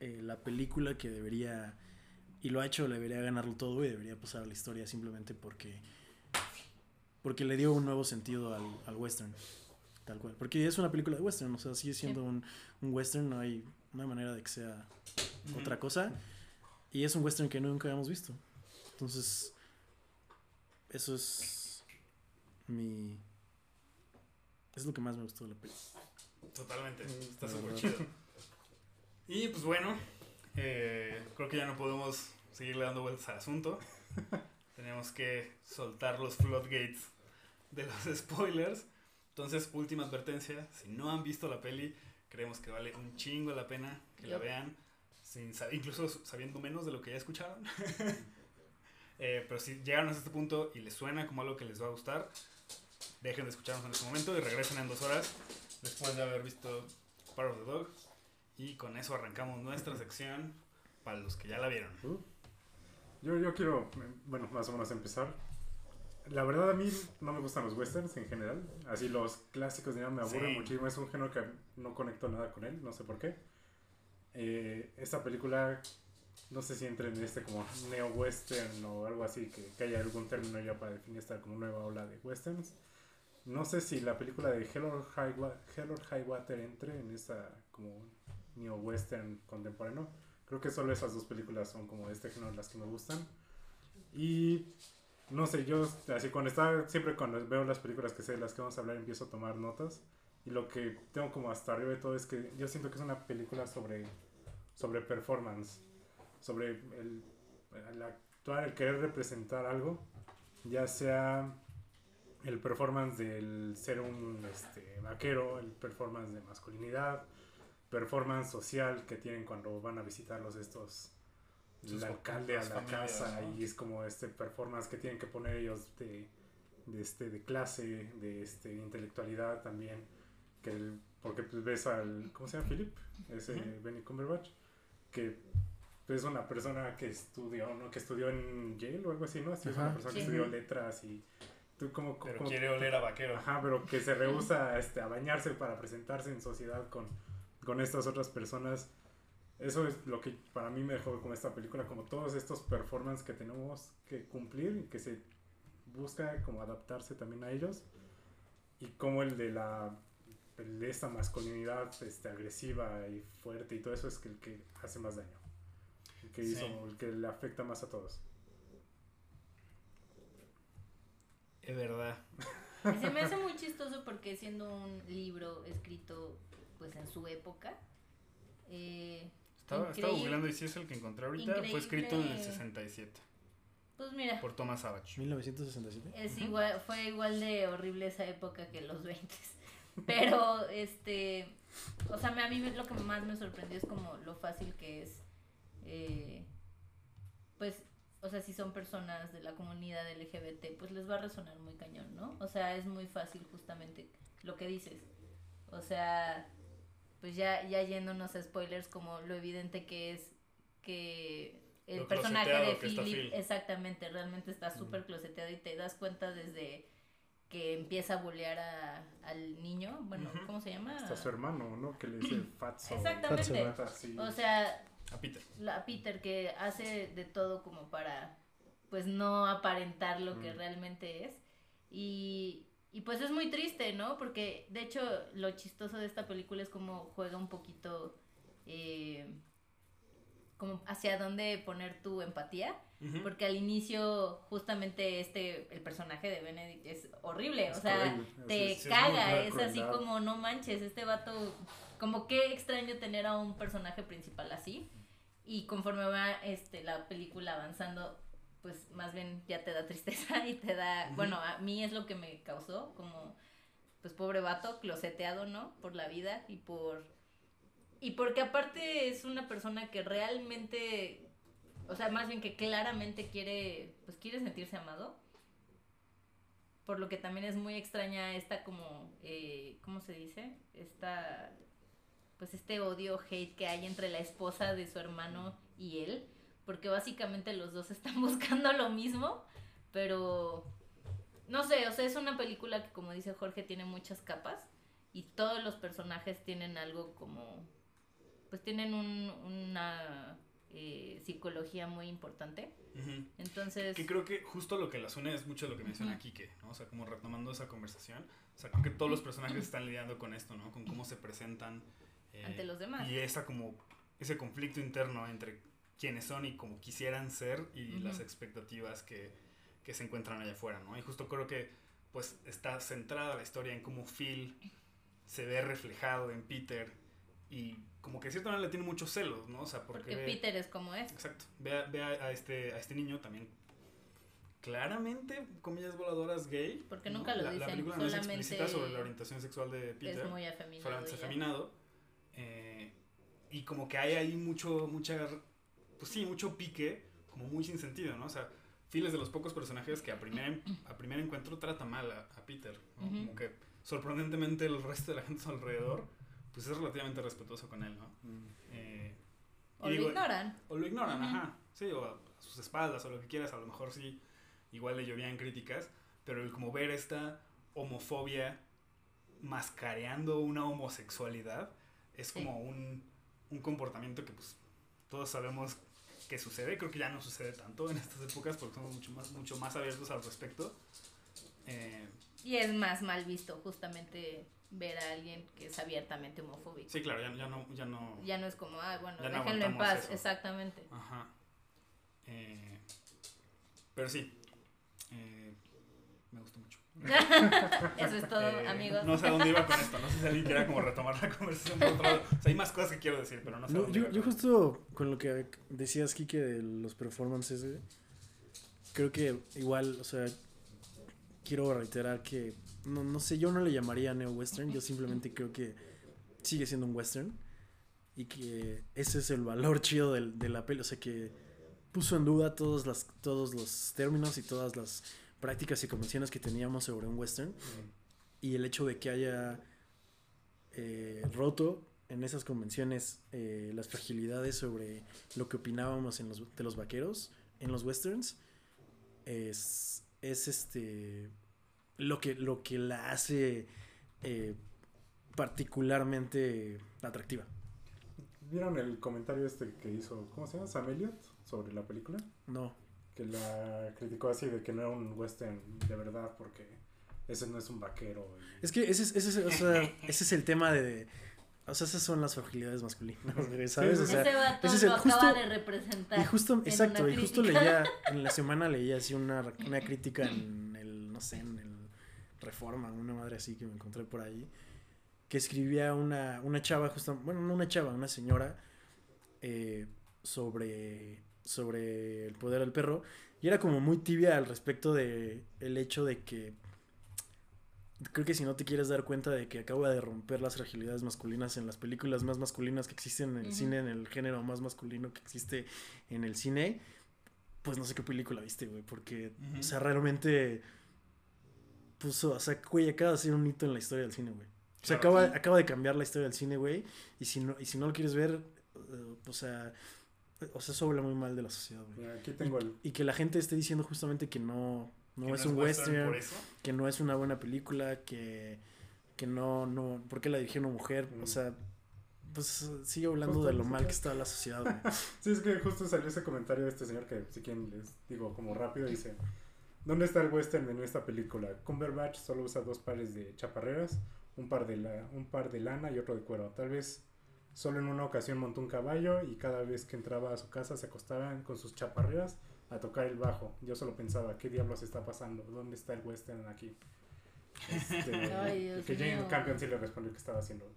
eh, la película que debería y lo ha hecho debería ganarlo todo y debería pasar a la historia simplemente porque porque le dio un nuevo sentido al, al western tal cual. Porque es una película de western o sea sigue siendo un, un western no hay no hay manera de que sea otra cosa. Y es un western que nunca habíamos visto. Entonces eso es mi es lo que más me gustó de la película Totalmente, está la súper chido. Y pues bueno, eh, creo que ya no podemos seguirle dando vueltas al asunto. Tenemos que soltar los floodgates de los spoilers. Entonces, última advertencia, si no han visto la peli, creemos que vale un chingo la pena que la vean, sin incluso sabiendo menos de lo que ya escucharon. Eh, pero si llegaron hasta este punto y les suena como algo que les va a gustar, dejen de escucharnos en este momento y regresen en dos horas después de haber visto Power of the Dog. Y con eso arrancamos nuestra sección para los que ya la vieron. Uh. Yo, yo quiero, bueno, más o menos empezar. La verdad a mí no me gustan los westerns en general. Así los clásicos ya me aburren Sí. muchísimo. Es un género que no conecto nada con él, no sé por qué. Eh, esta película, no sé si entra en este como neo-western o algo así, que, que haya algún término ya para definir esta como nueva ola de westerns. No sé si la película de Hell or High, Hell or High Water entre en esta como neo-western contemporáneo. Creo que solo esas dos películas son como de este género las que me gustan. Y no sé, yo así cuando está, siempre cuando veo las películas que sé de las que vamos a hablar empiezo a tomar notas. Y lo que tengo como hasta arriba de todo es que yo siento que es una película sobre, sobre performance, sobre el, el actuar, el querer representar algo, ya sea el performance del ser un este, vaquero, el performance de masculinidad, performance social que tienen cuando van a visitarlos estos el alcalde a la familias, casa ¿no? y es como este performance que tienen que poner ellos de, de este de clase de este intelectualidad también que el- porque pues ves al cómo se llama Philip ese Ujú. Benny Cumberbatch que es una persona que estudió no que estudió en Yale o algo así no Sí, es una persona Sí. que estudió letras y tú como Pero como- quiere oler a vaquero. Ajá, pero que se rehúsa este, a bañarse para presentarse en sociedad con, con estas otras personas. Eso es lo que para mí me dejó con esta película, como todos estos performances que tenemos que cumplir y que se busca como adaptarse también a ellos. Y como el de la el de esta masculinidad este, agresiva y fuerte y todo eso es que el que hace más daño. El que, hizo, Sí. el que le afecta más a todos. Es verdad. Y se me hace muy chistoso porque siendo un libro escrito pues en su época, eh, Estaba, estaba googleando y si es el que encontré ahorita. Fue escrito en el Increíble. 67. Pues mira, por Thomas Savage. 1967. es igual, fue igual de horrible esa época que los 20. Pero, este, o sea, me- a mí me- lo que más me sorprendió es como lo fácil que es, eh, pues, o sea, si son personas de la comunidad LGBT, pues les va a resonar muy cañón, ¿no? O sea, es muy fácil justamente lo que dices. O sea, pues ya, ya yéndonos a spoilers, como lo evidente que es que el Lo personaje de Philip, Phil. exactamente, realmente está súper closeteado y te das cuenta desde que empieza a bullear a, al niño, bueno. ¿cómo se llama? Hasta su hermano, ¿no? Que le dice Fatso. Exactamente. Fatso. O sea, A Peter. la Peter que hace de todo como para pues no aparentar lo que realmente es y, y pues es muy triste, ¿no? Porque de hecho lo chistoso de esta película es como juega un poquito eh, como hacia dónde poner tu empatía, porque al inicio justamente este el personaje de Benedict es horrible, o sea, horrible, te es- caga, es así como no manches, este vato, como qué extraño tener a un personaje principal así. Y conforme va este la película avanzando, pues más bien ya te da tristeza y te da, bueno, a mí es lo que me causó, como pues pobre vato, closeteado, ¿no? Por la vida y por y porque aparte es una persona que realmente o sea, más bien que claramente quiere pues quiere sentirse amado por lo que también es muy extraña esta como, eh, ¿cómo se dice? Esta, pues este odio, hate que hay entre la esposa de su hermano y él, porque básicamente los dos están buscando lo mismo, pero no sé, o sea, es una película que como dice Jorge tiene muchas capas y todos los personajes tienen algo como, pues tienen un, una eh, psicología muy importante, Ujú. entonces... Que creo que justo lo que las une es mucho lo que menciona Ujú. Kike, ¿no? O sea, como retomando esa conversación. O sea, creo que todos los personajes están lidiando con esto, ¿no? Con cómo se presentan. eh, Ante los demás. Y esa como, ese conflicto interno entre quiénes son y como quisieran ser y Ujú. las expectativas que, que se encuentran allá afuera, ¿no? Y justo creo que pues está centrada la historia en cómo Phil se ve reflejado en Peter y como que de cierta manera le tiene muchos celos, ¿no? O sea, porque, porque ve- Peter es como es. Exacto. Ve, a, ve a- a este, a este niño también claramente, comillas voladoras, gay. Porque ¿no? nunca lo la, La dicen, película no es explícita sobre la orientación sexual de Peter. es muy afeminado. solamente es afeminado. eh, y como que hay ahí mucho, mucha, pues sí, mucho pique, como muy sin sentido, ¿no? O sea, Phil es de los pocos personajes que a primer, a primer encuentro trata mal a, a Peter, ¿no? Como que sorprendentemente el resto de la gente a su alrededor, pues es relativamente respetuoso con él, ¿no? Mm. Eh, O lo ignoran. o lo ignoran, ajá. Sí, o a sus espaldas o lo que quieras, a lo mejor sí, igual le llovían críticas, pero el como ver esta homofobia mascareando una homosexualidad es Sí. como un, un comportamiento que pues todos sabemos que sucede, creo que ya no sucede tanto en estas épocas porque somos mucho más, mucho más abiertos al respecto. Eh, Y es más mal visto justamente ver a alguien que es abiertamente homofóbico. sí, claro, ya, ya no... Ya no Ya no es como, ah, bueno, Ya no déjenlo en paz. eso. Exactamente. Ajá. Eh, pero sí. eh, me gustó mucho. Eso es todo, Eh, amigos. No sé a dónde iba con esto. No sé si alguien quiera como retomar la conversación por otro lado. O sea, hay más cosas que quiero decir, pero no sé a dónde yo, iba yo con justo con lo que decías, Kike, de los performances, creo que igual, o sea, quiero reiterar que, no, no sé, yo no le llamaría neo-western, yo simplemente creo que sigue siendo un western y que ese es el valor chido del- de, la peli, o sea, que puso en duda todos, las, todos los términos y todas las prácticas y convenciones que teníamos sobre un western y el hecho de que haya eh, roto en esas convenciones eh, las fragilidades sobre lo que opinábamos en los, de los vaqueros en los westerns es, es este lo que, lo que la hace eh, particularmente atractiva. ¿Vieron el comentario este que hizo, ¿cómo se llama? Sam Elliott sobre la película? No, Que la criticó así de que no era un western de verdad porque ese no es un vaquero. y- es que ese, es- ese, es- o sea, ese es el tema de... O sea, esas son las fragilidades masculinas, ¿sabes? O sea, Ese vato ese es lo el- justo- acaba de representar. Y justo, en exacto, una y justo leía, en la semana leía así una, una crítica en el, no sé, en el Reforma, una madre así que me encontré por ahí, que escribía una, una chava, justo, bueno, no una chava, una señora, eh, sobre, sobre el poder del perro, Y era como muy tibia al respecto de el hecho de que creo que si no te quieres dar cuenta de que acaba de romper las fragilidades masculinas en las películas más masculinas que existen en el cine, en el género más masculino que existe en el cine, pues no sé qué película viste, güey, porque, Ujú. o sea, realmente puso, o sea, güey, acaba de ser un hito en la historia del cine, güey. O sea, Claro. acaba, acaba de cambiar la historia del cine, güey, y si no, y si no lo quieres ver, eh, o sea, o sea, eso habla muy mal de la sociedad, güey. Mira, aquí tengo el. Y que la gente esté diciendo justamente que no, no, Que es un western, que no es una buena película, que, que no, no, ¿por qué la dirigió una mujer? O Mm. sea, pues sigue hablando Justo de lo mal que está la sociedad, güey. Sí, es que justo salió ese comentario de este señor que, si quieren, les digo como rápido, dice: ¿Dónde está el western en esta película? Cumberbatch solo usa dos pares de chaparreras, un par de, la, un par de lana y otro de cuero. Tal vez solo en una ocasión montó un caballo y cada vez que entraba a su casa se acostaban con sus chaparreras a tocar el bajo. Yo solo pensaba, ¿qué diablos está pasando? ¿Dónde está el western aquí? Este, Ay, Dios que Jane. Campion sí le respondió que estaba haciendo,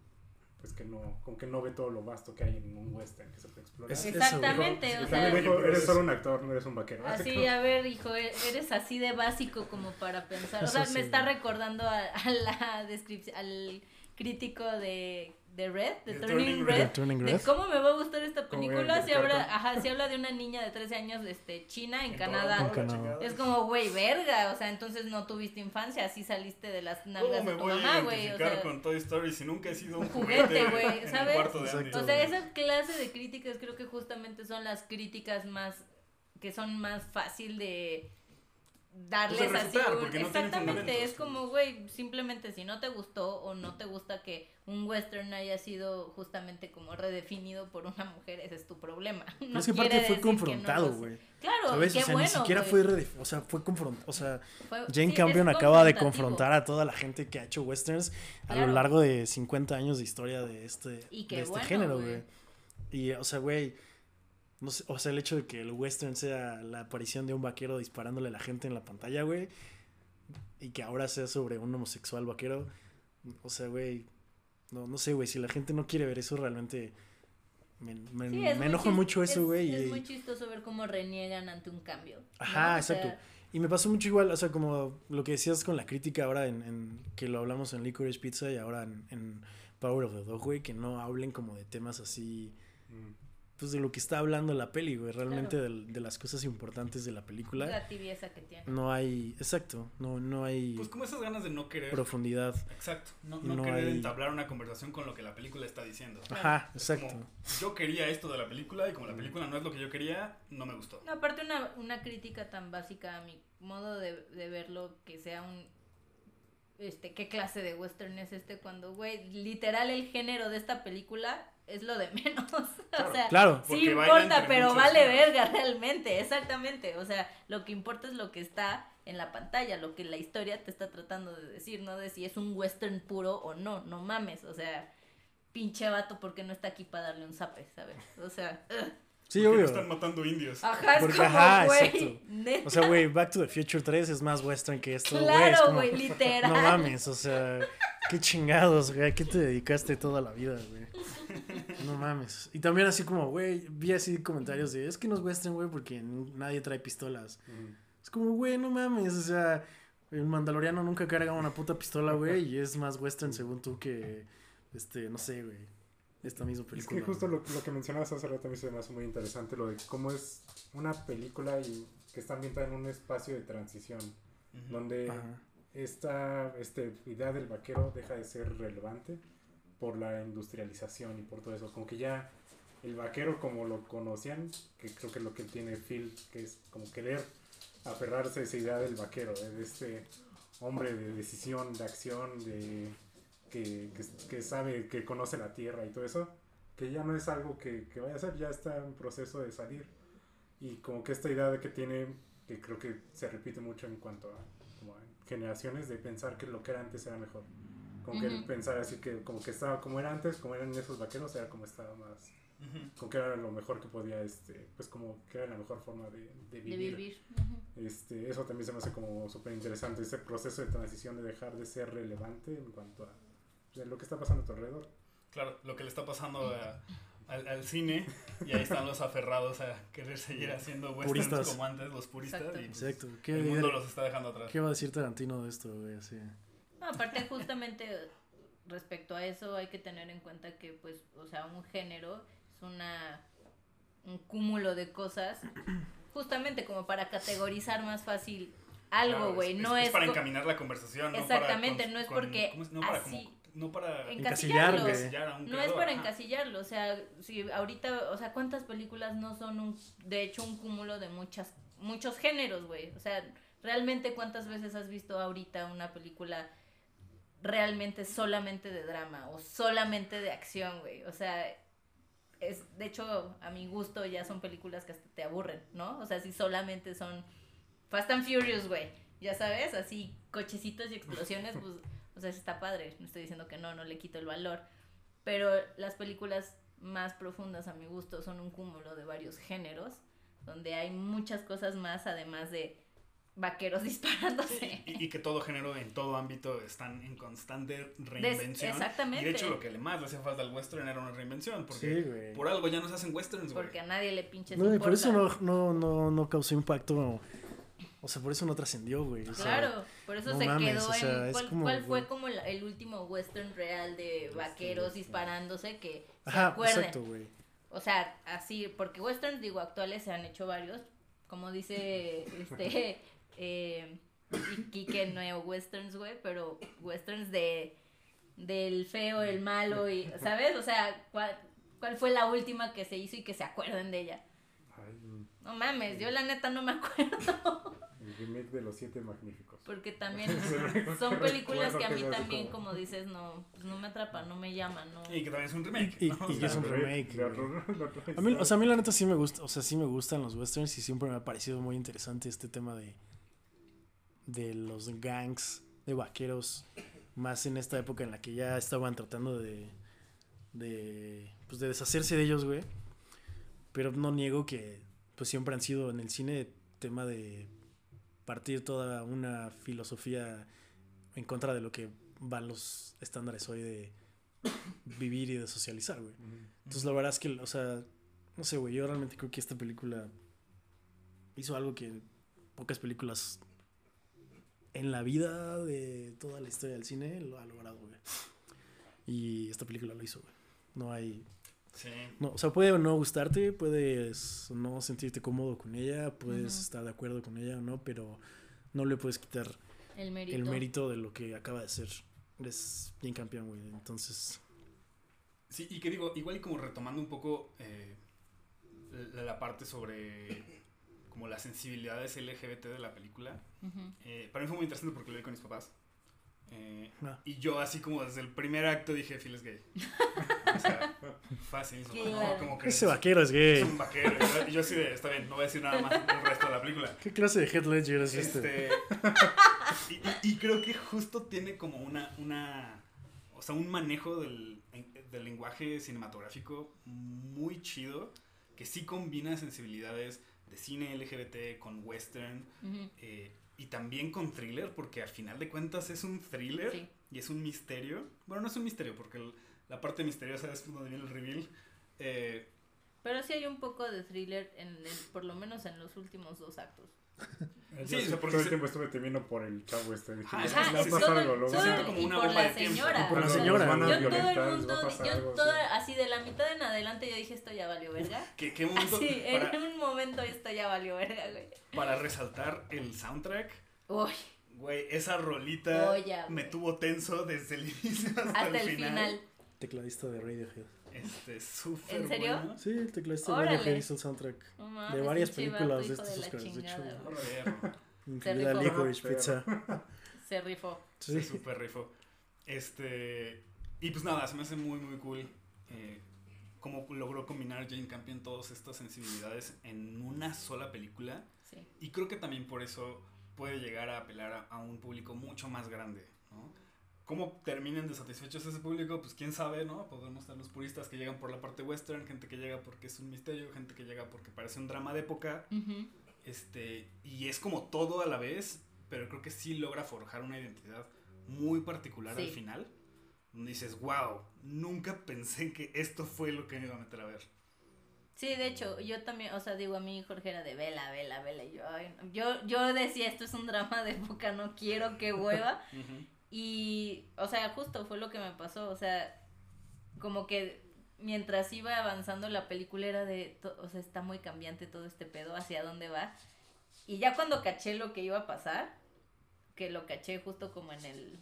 pues que no, como que no ve todo lo vasto que hay en un western que se puede explorar. Es- Exactamente, Dijo- o sea, dijo, eres es- solo un actor, no eres un vaquero. Así, a ver, hijo, e- eres así de básico como para pensar. O sea, sí. me está recordando a, a la descripción, al crítico de, de Red, de De Turning, Turning Red. Red. Turning de Red. cómo me va a gustar esta película el si habla, ajá, si habla de una niña de 13 años este, china en, En Canadá. Canadá. Es como, güey, verga, o sea, entonces no tuviste infancia, así saliste de las nalgas ¿Cómo me de tu voy mamá, güey. O sea, con Toy Story si nunca he sido un juguete, güey, en el ¿sabes? O sea, esa clase de críticas creo que justamente son las críticas más que son más fácil de darles Pues de así un- no exactamente es como güey simplemente si no te gustó o no te gusta que un western haya sido justamente como redefinido por una mujer ese es tu problema. No es que aparte fue no confrontado, güey. claro ¿Sabes? qué o sea, bueno ni siquiera fue redef- o sea, fue confrontado, o sea, Fue- Jane sí, Campion acaba de confrontar a toda la gente que ha hecho westerns a lo largo de 50 años de historia de este, Y qué de este bueno, género, güey. Y, o sea, güey, no sé, o sea, el hecho de que el western sea la aparición de un vaquero disparándole a la gente en la pantalla, güey, y que ahora sea sobre un homosexual vaquero, o sea, güey, no, no sé, güey, si la gente no quiere ver eso, realmente me, me, Sí, es me enoja mucho eso, es- güey. Es, y- muy chistoso ver cómo reniegan ante un cambio. ¿no? Ajá, sea, exacto. Y me pasó mucho igual, o sea, como lo que decías con la crítica ahora en, en que lo hablamos en Licorice Pizza y ahora en, en Power of the Dog, güey, que no hablen como de temas así, Mm. Pues de lo que está hablando la peli, güey, realmente Claro. de, las cosas importantes de la película. La tibieza que tiene. No hay, exacto, no, no hay Pues como esas ganas de no querer. profundidad. Exacto. No, no no querer hay- entablar una conversación con lo que la película está diciendo. Ajá, Es exacto. como, yo quería esto de la película y como la película no es lo que yo quería, no me gustó. No, aparte una, una crítica tan básica a mi modo de, de verlo que sea un este qué clase de western es este cuando güey literal el género de esta película es lo de menos o sea Claro. sí importa pero vale verga realmente exactamente o sea lo que importa es lo que está en la pantalla lo que la historia te está tratando de decir no de si es un western puro o no no mames o sea pinche vato porque no está aquí para darle un zape sabes o sea ugh. Sí, Porque obvio. no están matando indios. ajá es Porque, como ajá, exacto. neta. O sea, güey, Back to the Future 3 es más western que esto, güey. es Claro, güey, literal. No mames, o sea, qué chingados, güey, ¿a qué te dedicaste toda la vida, güey? No mames. Y también así como, güey, vi así comentarios de, es que no es western, güey, porque nadie trae pistolas. Mm. Es como, güey, no mames, o sea, el mandaloriano nunca carga una puta pistola, güey, y es más western según tú que, este, no sé, güey, esta misma Es película. que justo lo, lo que mencionabas hace rato a mí se me hace muy interesante, lo de cómo es una película y que está ambientada en un espacio de transición, donde Ajá. esta este, idea del vaquero deja de ser relevante por la industrialización y por todo eso. Como que ya el vaquero como lo conocían, que creo que es lo que tiene Phil, que es como querer aferrarse a esa idea del vaquero, de este hombre de decisión, de acción, de que, que, que sabe, que conoce la tierra y todo eso, que ya no es algo que, que vaya a ser, ya está en proceso de salir. Y como que esta idea de que tiene, que creo que se repite mucho en cuanto a, como a generaciones, de pensar que lo que era antes era mejor. Como que Ujú. pensar así que como que estaba como era antes, como eran esos vaqueros, era como estaba más, Ujú. como que era lo mejor que podía, este, pues como que era la mejor forma de, de de vivir. vivir Ujú. Este, eso también se me hace como súper interesante, ese proceso de transición de dejar de ser relevante en cuanto a de lo que está pasando a tu alrededor. Claro, lo que le está pasando a, al, al cine y ahí están los aferrados a querer seguir haciendo westerns Puristas. como antes, los puristas. Exacto. Y pues, Exacto. el ¿Qué, mundo los está dejando atrás. ¿Qué va a decir Tarantino de esto, güey? Así. No, aparte justamente respecto a eso hay que tener en cuenta que pues, o sea, un género es una un cúmulo de cosas justamente como para categorizar más fácil algo, güey, no es, es, para encaminar la conversación. Exactamente, no no es para porque. No para, así- como- no para Encasillar, encasillarlos. güey. encasillar a un No es para ajá. encasillarlo, o sea, si ahorita, o sea, ¿cuántas películas no son un, de hecho, un cúmulo de muchas, muchos géneros, güey? O sea, realmente cuántas veces has visto ahorita una película realmente solamente de drama o solamente de acción, güey? O sea, es, de hecho, a mi gusto ya son películas que hasta te aburren, ¿no? O sea, si solamente son Fast and Furious, güey, ya sabes, así cochecitos y explosiones, pues, o sea, está padre, no estoy diciendo que no, no le quito el valor, pero las películas más profundas a mi gusto son un cúmulo de varios géneros, donde hay muchas cosas más además de vaqueros disparándose. Y, y que todo género en todo ámbito están en constante Des- reinvención. exactamente. Y de hecho lo que le más le hacía falta al western era una reinvención. Porque Sí, güey. por algo ya no se hacen westerns, güey. Porque a nadie le pinches No, y por eso no, no, no, no causó impacto. O sea, por eso no trascendió, güey. o sea, Claro, por eso no se mames, quedó o sea, en... ¿Cuál, como, cuál fue como la- el último western real de vaqueros disparándose que se Ajá, acuerden? exacto, güey. O sea, así, porque westerns, digo, actuales se han hecho varios. Como dice este eh, Kike, no westerns, güey, pero westerns de del feo, el malo y, ¿sabes? O sea, ¿cuál, ¿cuál fue la última que se hizo y que se acuerden de ella? Ay, mm, No mames, yo la neta no me acuerdo, el remake de Los Siete Magníficos. porque también son que películas que a que mí también, como- dices, no, pues no me atrapan, no me llaman, no. Y que también es un remake. Y- ¿no? y que sea, es un remake, A mí, o sea, a mí la neta sí me gusta, o sea, sí me gustan los westerns y siempre me ha parecido muy interesante este tema de de los gangs de vaqueros, más en esta época en la que ya estaban tratando de de pues de deshacerse de ellos, güey. Pero no niego que pues siempre han sido en el cine tema de partir toda una filosofía en contra de lo que van los estándares hoy de vivir y de socializar, güey. Entonces la verdad es que, o sea, no sé, güey, yo realmente creo que esta película hizo algo que pocas películas en la vida de toda la historia del cine lo ha logrado, güey. Y esta película lo hizo, güey. No hay... Sí. No, o sea, puede o no gustarte, puedes no sentirte cómodo con ella, puedes estar de acuerdo con ella o no, pero no le puedes quitar El mérito. el mérito de lo que acaba de ser. Eres bien campeón, güey. Entonces, Sí, y que digo, igual y como retomando un poco eh, la, la parte sobre como las sensibilidades LGBT de la película, eh, para mí fue muy interesante porque lo vi con mis papás. Eh, Ah. Y yo así como desde el primer acto dije, Phil es gay. o sea, fácil. ¿no? Claro. Como que ese vaquero es gay. es un vaquero. Y yo así de, está bien, no voy a decir nada más del resto de la película. ¿Qué clase de Head Ledger es este? Este, y, y- y creo que justo tiene como una, una o sea, un manejo del, del lenguaje cinematográfico muy chido, que sí combina sensibilidades de cine LGBT con western eh, y también con thriller, porque al final de cuentas es un thriller Sí. y es un misterio. Bueno, no es un misterio, porque el- la parte misteriosa es donde viene el reveal. Eh, Pero sí hay un poco de thriller, en el- por lo menos en los últimos dos actos. Yo Sí, o sí, sea, porque todo el se- tiempo estuve temiendo por el chavo este. Dije, Ah, "Ya, sí, va sí, a sí, pasar todo- algo, todo- siento como una por bomba la de tiempo. señora. Por la señora. Van a Yo todo el les va a mundo, pasar yo algo, toda, sí. así de la mitad en adelante yo dije esto ya valió verga. ¿qué, qué momento Así, para, en un momento esto ya valió verga, güey. para resaltar el soundtrack? Uy, Güey, esa rolita me güey. tuvo tenso desde el inicio hasta, hasta el final. Tecladista de Radiohead. Este, súper ¿En serio? bueno. Sí, el tecladista de Órale. Radiohead hizo el soundtrack. De varias películas de estos Oscars, de chingada, hecho. Incluida. Licorice Pizza. Se rifó. Se Sí. súper rifó. Este. Y pues nada, se me hace muy, muy cool. eh, cómo logró combinar Jane Campion todas estas sensibilidades en una sola película. Sí. Y creo que también por eso puede llegar a apelar a, a un público mucho más grande, ¿no? ¿Cómo terminen desatisfechos ese público? Pues quién sabe, ¿no? Podemos estar los puristas que llegan por la parte western, gente que llega porque es un misterio, gente que llega porque parece un drama de época. Este, y es como todo a la vez, pero creo que sí logra forjar una identidad muy particular Sí. al final. donde dices, wow, nunca pensé que esto fue lo que me iba a meter a ver. Sí, de hecho, yo también, o sea, digo, a mí Jorge era de vela, vela, vela, y yo, ay, yo, yo decía, esto es un drama de época, no quiero que vuelva, Ujú. Y, o sea, justo fue lo que me pasó, o sea, como que mientras iba avanzando la película era de, o sea, está muy cambiante todo este pedo, hacia dónde va, y ya cuando caché lo que iba a pasar, que lo caché justo como en el,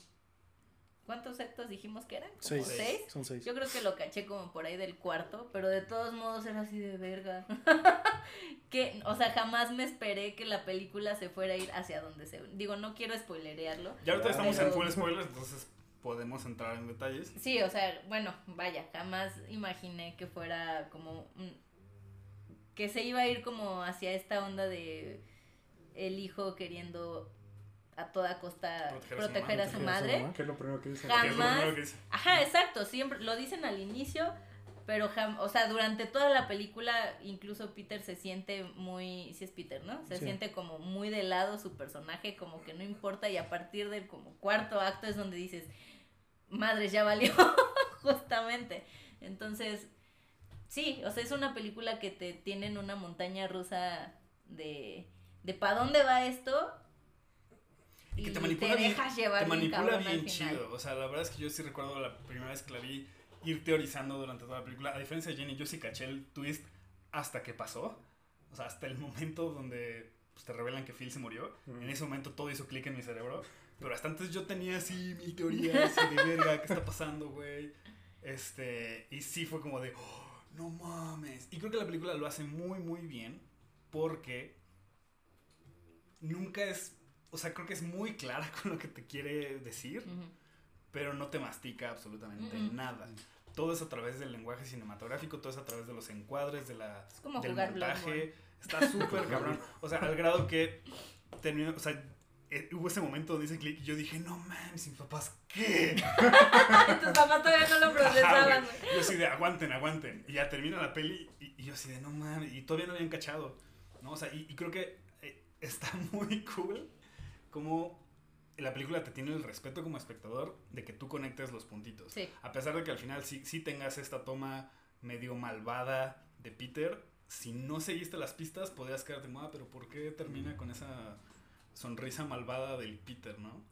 ¿cuántos actos dijimos que eran? ¿Como Seis. seis? Son seis. Yo creo que lo caché como por ahí del cuarto, pero de todos modos era así de verga. que, o sea, jamás me esperé que la película se fuera a ir hacia donde se... Digo, no quiero spoilerearlo. Ya ahorita estamos en full spoilers, entonces podemos entrar en detalles. Sí, o sea, bueno, vaya, jamás imaginé que fuera como... que se iba a ir como hacia esta onda de el hijo queriendo a toda costa Proteger a su proteger mamá, a su proteger a su madre. ¿Qué es lo primero que dicen? Jamás. Que es lo primero que dice. Ajá, exacto, siempre lo dicen al inicio, pero jam- o sea, durante toda la película incluso Peter se siente muy, sí es Peter, ¿no? Se Sí. siente como muy de lado su personaje, como que no importa y a partir del como cuarto acto es donde dices, madres, ya valió, justamente. Entonces, sí, o sea, es una película que te tiene en una montaña rusa de, de para dónde va esto. Y que te manipula bien- dejas llevar Te bien manipula bien chido. O sea, la verdad es que yo sí recuerdo la primera vez que la vi ir teorizando durante toda la película. A diferencia de Jenny, yo sí caché el twist hasta que pasó. O sea, hasta el momento donde pues, te revelan que Phil se murió. Ujú. En ese momento todo hizo clic en mi cerebro. Pero hasta antes yo tenía así mi teoría así de verga, ¿qué está pasando, güey? Este, y sí fue como de, "Oh, no mames. Y creo que la película lo hace muy, muy bien porque nunca es, o sea, creo que es muy clara con lo que te quiere decir, Ujú. pero no te mastica absolutamente Mm-mm. nada. Todo es a través del lenguaje cinematográfico, todo es a través de los encuadres, de la, Es como del jugar montaje. Está súper cabrón. O sea, al grado que terminó, o sea, eh, hubo ese momento donde hice clic y yo dije, no mames, mis papás, ¿qué? Tus papás todavía no lo procesaban, güey. Yo así de, aguanten, aguanten. Y ya termina la peli y, y yo así de, no mames, y todavía no habían cachado. ¿no? O sea, y, y creo que eh, está muy cool como la película te tiene el respeto como espectador de que tú conectes los puntitos. Sí. A pesar de que al final sí, sí tengas esta toma medio malvada de Peter, si no seguiste las pistas podrías quedarte ah, pero ¿por qué termina con esa sonrisa malvada del Peter, no? No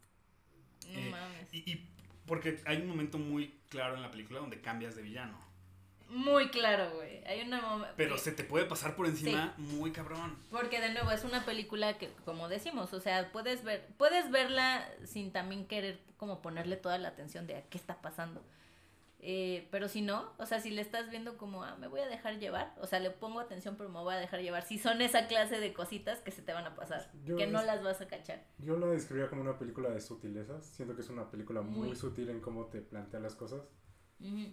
Eh, mames. Y, y porque hay un momento muy claro en la película donde cambias de villano. Muy claro, güey. Hay una Pero que- se te puede pasar por encima muy cabrón. Porque de nuevo es una película que, como decimos, o sea, puedes ver, puedes verla sin también querer como ponerle toda la atención de a qué está pasando. Eh, pero si no, o sea, si le estás viendo como, ah, me voy a dejar llevar, o sea, le pongo atención, pero me voy a dejar llevar. Si son esa clase de cositas que se te van a pasar, Yo que no las vas a cachar. Yo la describía como una película de sutilezas. Siento que es una película muy, Muy. sutil en cómo te plantea las cosas.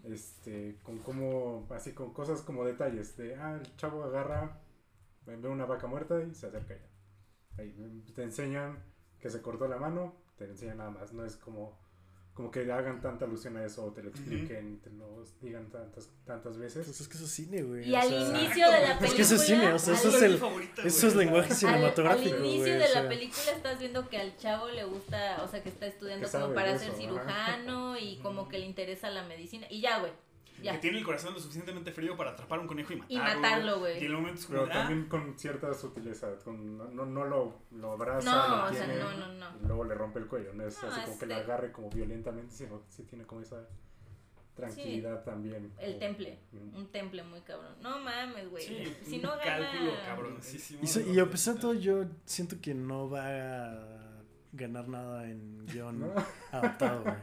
Este, con cómo, así con cosas como detalles. De, ah, el chavo agarra, ve una vaca muerta y se acerca ya. Ahí te enseñan que se cortó la mano, te enseñan nada más. No es como, como que hagan tanta alusión a eso o te lo expliquen, te lo digan tantas, tantas veces. Pues es que eso es cine, güey. Y o al sea, inicio de la película. Es que eso es cine, o sea, eso al- es el- favorita, Eso es lenguaje Al- cinematográfico, Al, güey. inicio o de sea, la película estás viendo que al chavo le gusta, o sea, que está estudiando Que como para de ser eso, cirujano y como que le interesa la medicina. Y ya, güey. Que tiene el corazón lo suficientemente frío para atrapar un conejo y matarlo. Y matarlo, güey. Y en el momento es como, Pero de, ah, también con cierta sutileza, con, no, no, no lo, lo abraza, No, lo o sea, tiene, no, no, no. y luego le rompe el cuello, no es No, así como que este- le agarre como violentamente, sino sí tiene como esa tranquilidad también. El como- temple. Mm. Un temple muy cabrón. No mames, güey. sí, si un no gana. cálculo cabroncísimo. Y, a pesar de todo, yo siento que no va a ganar nada en guion ¿No? adaptado, güey.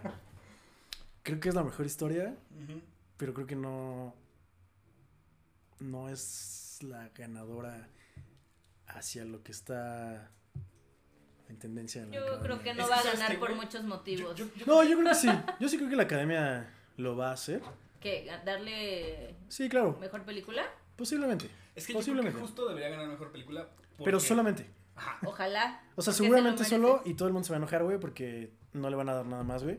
Creo que es la mejor historia, Ujú. Pero creo que no. No es la ganadora hacia lo que está en tendencia en Yo academia. creo que no Es va a que, ¿sabes ganar por muchos Yo- motivos. yo- yo- No, yo creo que sí. Yo sí creo que la academia lo va a hacer. ¿Qué? ¿Darle Sí, claro. mejor película? Posiblemente. Es que yo creo que Posiblemente. justo debería ganar mejor película. Pero solamente. Ajá. Ojalá. O sea, se seguramente solo y todo el mundo se va a enojar, güey, porque no le van a dar nada más, güey.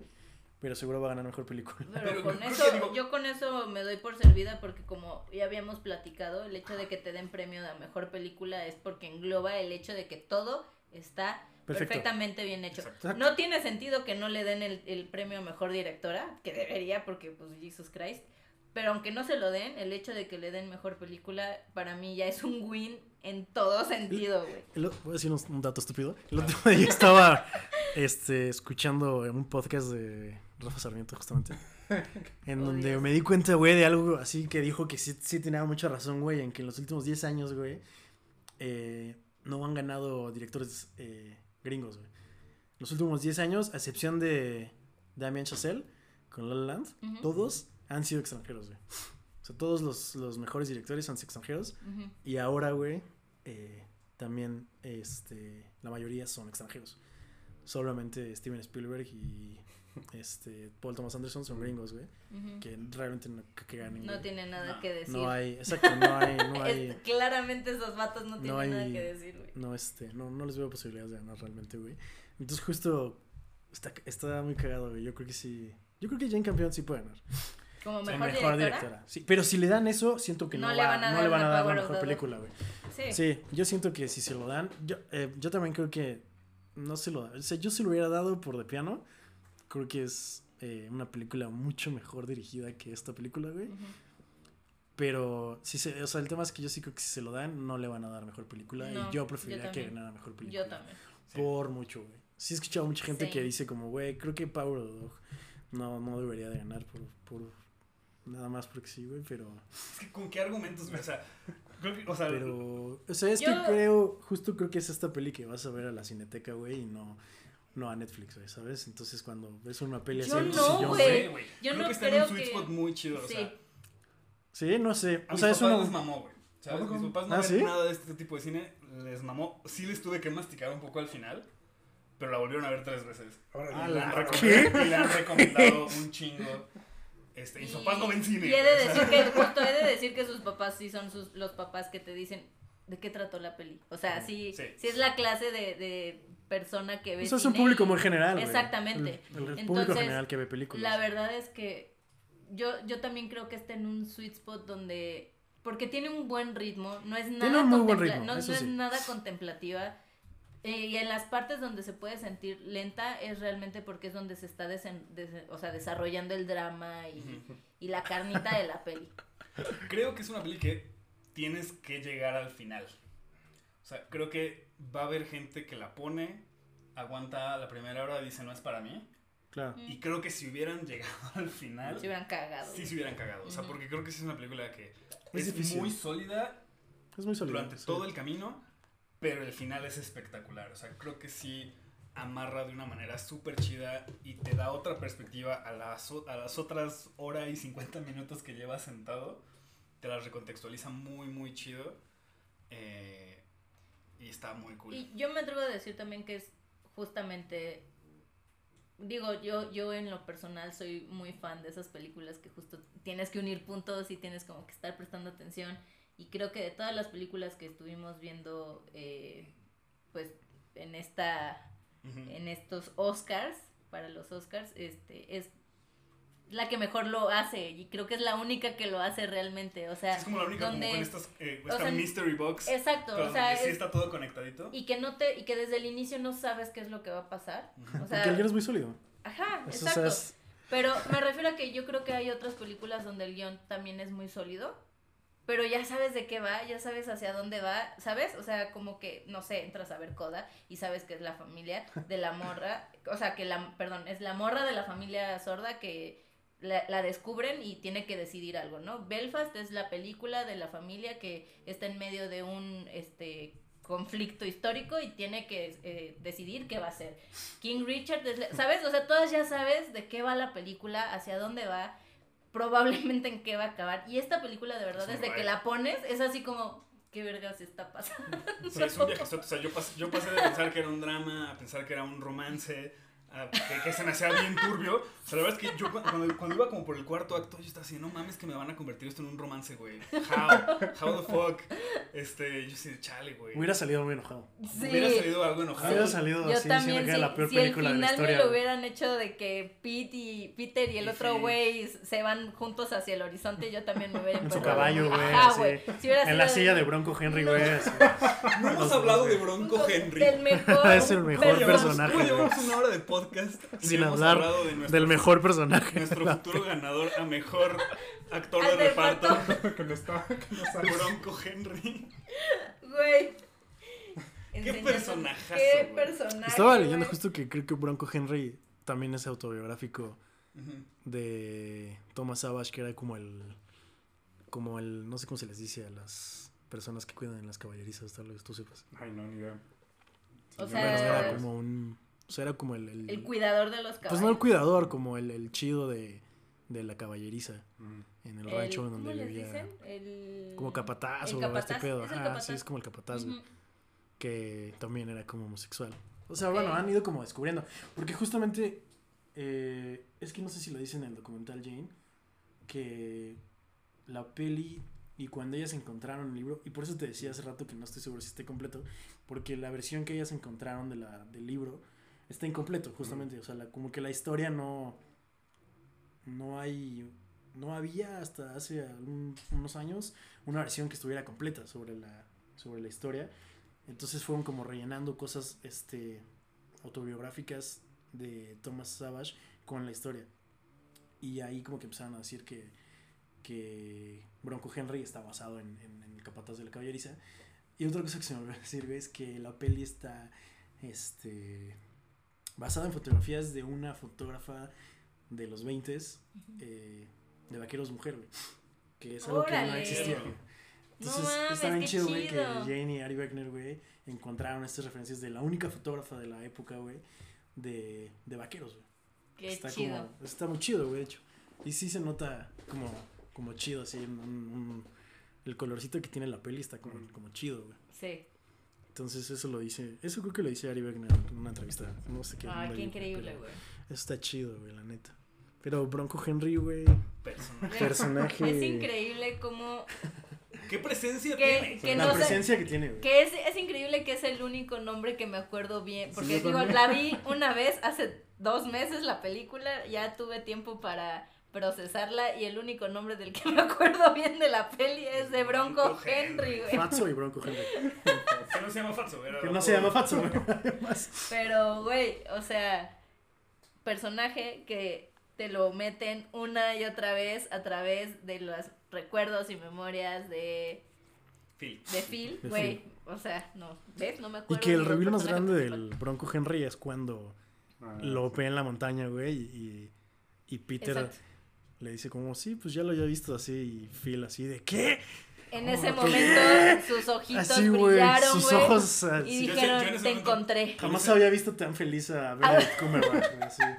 Pero seguro va a ganar mejor película. Pero, con eso, digo- yo con eso me doy por servida porque como ya habíamos platicado, el hecho de que te den premio de mejor película es porque engloba el hecho de que todo está Perfecto. perfectamente bien hecho. Exacto. No tiene sentido que no le den el, el premio a mejor directora, que debería, porque pues Jesus Christ. Pero aunque no se lo den, el hecho de que le den mejor película, para mí ya es un win en todo sentido, güey. Voy a decir un, un dato estúpido. El otro día estaba este, escuchando un podcast de Rafa Sarmiento, justamente. En Oh, donde Dios. me di cuenta, güey, de algo así que dijo que sí, sí tenía mucha razón, güey, en que en los últimos 10 años, güey, eh, no han ganado directores eh, gringos, güey. Los últimos 10 años, a excepción de Damien Chazelle con La La Land, todos han sido extranjeros, güey. O sea, todos los, los mejores directores han sido extranjeros. Y ahora, güey, eh, también este, la mayoría son extranjeros. Solamente Steven Spielberg y este, Paul Thomas Anderson son gringos, güey. Que realmente no que, que ganen. No güey. tiene nada No. que decir. No hay, exacto, no hay, no hay, Es- claramente esos vatos no tienen hay- nada que decir, güey. no, este, no, no les veo posibilidades de ganar realmente, güey. Entonces justo está, está muy cagado, güey. Yo creo que sí, yo creo que Jane Campion sí puede ganar. Como Sí, mejor, Mejor directora. directora. Sí, pero si le dan eso, siento que no, No le va- van a no dar le van la a dar la mejor película, güey. Sí. Sí, yo siento que si se lo dan, yo, eh, yo también creo que no se lo da. O sea, yo se lo hubiera dado por de piano. Creo que es eh, una película mucho mejor dirigida que esta película, güey. Pero, si se, o sea, el tema es que yo sí creo que si se lo dan, no le van a dar mejor película. No, y yo yo preferiría que también. ganara mejor película. Yo también. Sí. Por mucho, güey. Sí he escuchado a mucha gente Sí. que dice como, güey, creo que Power of the Dog no, no debería de ganar por, por nada más porque sí, güey, pero... Es que con qué argumentos, güey? O sea, creo que, o sea, Pero, o sea, es Yo- que creo, justo creo que es esta peli que vas a ver a la cineteca, güey, y no, no a Netflix, güey, ¿sabes? Entonces cuando ves una peli Yo así, no, güey. Yo creo no que está en un sweet que- spot muy chido, o Sí. sea, Sí, no sé. a O mis sea, es papás uno... les mamó, güey. ¿Sabes? Mis papás no ¿Ah, ven sí? nada de este tipo de cine, les mamó. Sí les tuve que masticar un poco al final, pero la volvieron a ver tres veces. Ahora, Y la han recomendado, y la han recomendado un chingo. Este, y mis papás no ven cine. Y he de o sea, decir que, justo he de decir que sus papás sí son sus, los papás que te dicen de qué trató la peli. O sea, sí, Sí. sí es la clase de, de persona que ve O sea, es un público muy general. Exactamente. El, el público Entonces, general que ve películas. La verdad es que yo, yo también creo que está en un sweet spot donde... Porque tiene un buen ritmo, no es nada, un muy buen ritmo, no, eso no sí. es nada contemplativa. eh, y en las partes donde se puede sentir lenta es realmente porque es donde se está desen- desen- o sea, desarrollando el drama y, y la carnita de la peli. Creo que es una peli que tienes que llegar al final. O sea, creo que va a haber gente que la pone, aguanta la primera hora y dice no es para mí. Claro. Y creo que si hubieran llegado al final, Se hubieran cagado. sí se hubieran cagado. O sea, porque creo que sí es una película que Es es, muy sólida Es muy sólido. durante sí. todo el camino, pero el final es espectacular. O sea, creo que sí amarra de una manera súper chida y te da otra perspectiva a las, a las otras hora y 50 minutos que llevas sentado. Te las recontextualiza muy, muy chido. eh, y está muy cool. Y yo me atrevo a decir también que es justamente, digo, yo, yo en lo personal soy muy fan de esas películas que justo tienes que unir puntos y tienes como que estar prestando atención. Y creo que de todas las películas que estuvimos viendo, eh, pues en esta, en estos Oscars, para los Oscars, este, es la que mejor lo hace y creo que es la única que lo hace realmente, o sea, es como la única donde- como con estas, eh, o esta sea, mystery box. exacto, o sea, donde sí es- está todo conectadito. y que no te y que desde el inicio no sabes qué es lo que va a pasar. O Porque sea, el guion es muy sólido. ajá, Eso, exacto. sea, es- Pero me refiero a que yo creo que hay otras películas donde el guion también es muy sólido, pero ya sabes de qué va, ya sabes hacia dónde va, ¿sabes? O sea, como que, no sé, entras a ver Coda y sabes que es la familia de la morra, o sea, que la, perdón, es la morra de la familia sorda que la, la descubren y tiene que decidir algo, ¿no? Belfast es la película de la familia que está en medio de un, este conflicto histórico y tiene que eh, decidir qué va a hacer. King Richard, es la- ¿sabes? O sea, todas ya sabes de qué va la película, hacia dónde va, probablemente en qué va a acabar. Y esta película, de verdad, desde que la pones, es así como, ¿qué vergas está pasando? Sí, es un viajezote. O sea, yo pasé, yo pasé de pensar que era un drama a pensar que era un romance a- que, que se me hacía bien turbio. O sea, la verdad es que yo cu- cuando, cuando iba como por el cuarto acto, yo estaba así, no mames que me van a convertir esto en un romance, güey. How? How the fuck? Este, yo así, chale, güey. Hubiera salido muy enojado. Sí. Hubiera salido algo enojado. Hubiera salido Yo así, también, diciendo que era si, la peor si el película de la final historia. me lo hubieran hecho de que Pete y Peter y el Y otro sí. güey se van juntos hacia el horizonte, yo también me hubiera En su caballo, güey. Güey. Si hubiera En la sido silla de- de Bronco Henry, güey. así. No hemos hablado de Bronco Henry. Del mejor. Es el mejor personaje, ¿cómo güey. llevamos una hora de podcast Sin hemos hablar hablado de nuestro, Del mejor personaje. nuestro futuro ganador a mejor actor de reparto, que no está, que no. Bronco Henry. Güey. Qué personajazo, Qué personaje. Estaba leyendo justo que creo que Bronco Henry también es autobiográfico de Thomas Savage, que era como el. Como el. No sé cómo se les dice a las personas que cuidan en las caballerizas, tal vez tú sepas. Ay, no, ni idea. O sea, era como un. O sea, era como el. el- El cuidador de los caballos. pues no el cuidador, como el, el chido de, de la caballeriza Mm. en el El- rancho donde ¿cómo les vivía. dicen? El... Como capataz el o capataz, este pedo. es el Ajá, capataz. sí, es como el capataz, que también era como homosexual. O sea, bueno, han ido como descubriendo. Porque justamente, eh, es que no sé si lo dicen en el documental Jane, que la peli y cuando ellas encontraron el libro, y por eso te decía hace rato que no estoy seguro si esté completo, porque la versión que ellas encontraron de la, del libro está incompleto, justamente. O sea, la- como que la historia no, no hay, no había hasta hace algún- unos años una versión que estuviera completa sobre la, sobre la historia. Entonces fueron como rellenando cosas este, autobiográficas de Thomas Savage con la historia. Y ahí como que empezaron a decir que, que Bronco Henry está basado en, en- en el capataz de la caballeriza. Y otra cosa que se me olvidó decir es que la peli está este, basada en fotografías de una fotógrafa de los 20 eh, de vaqueros mujer, güey. Que es algo que no Órale. existía. güey. No Entonces mames, está bien chido, güey, que. Jane y Ari Wegner, güey, encontraron estas referencias de la única fotógrafa de la época, güey, de, de vaqueros, güey. Qué está chido. Como, está muy chido, güey, de hecho. Y sí se nota como, como chido, así, un- un- el colorcito que tiene la peli está como, como chido, güey. Sí. Entonces eso lo dice, eso creo que lo dice Ari Wegner en una entrevista, no sé qué. Dónde qué increíble, güey. Eso está chido, güey, la neta. Pero Bronco Henry, güey, Personaje. personaje... Es increíble como ¿Qué presencia Que- tiene? que la no sé- presencia que tiene, güey. que es, es increíble que es el único nombre que me acuerdo bien. Porque digo, también. la vi una vez hace dos meses la película, ya tuve tiempo para procesarla y el único nombre del que me acuerdo bien de la peli es de Bronco Bronco Henry, güey. Fatso y Bronco Henry. Que no se llama Fatso, era Que no se llama Fatso, güey. Además. Pero, güey, o sea, personaje que te lo meten una y otra vez a través de los recuerdos y memorias de, Phil. de Phil, güey. O sea, no, ¿ves? No me Y acuerdo. que el reveal más grande principal. del Bronco Henry es cuando Ah, lo ve en la montaña, güey, y, y Peter Exacto. Le dice como, sí, pues ya lo había visto así, y Phil así de, ¿qué? En Oh, ese ¿qué? momento sus ojitos Así, güey, brillaron, sus ojos... ah, Y sí. Yo sé- dijeron, yo en ese te momento- encontré. Jamás había visto tan feliz a Benedict Cumberbatch, güey, así.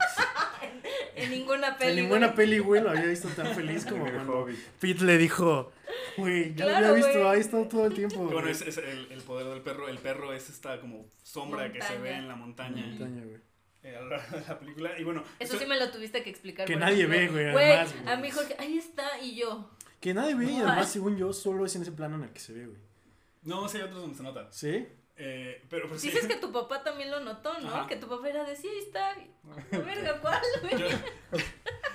En ninguna peli. En ninguna güey. peli, güey, lo había visto tan feliz como cuando. Pete le dijo, güey, ya lo había visto, güey. ahí está todo el tiempo. Bueno, es, es el, el poder del perro. El perro es esta como sombra que se ve en la En montaña, la montaña, güey. Eh, a lo largo de la película. Y bueno, Eso sí me lo tuviste que explicar. Que nadie ve, güey, además, güey. a mí Jorge, ahí está, y yo. Que nadie ve, y además, según yo, solo es en ese plano en el que se ve, güey. No, sí hay otros donde se nota. ¿Sí? Eh, pero, pero sí. Dices que tu papá también lo notó, ¿no? Ajá. Que tu papá era de sí, ahí está. Verga, ¿cuál, güey? Yo,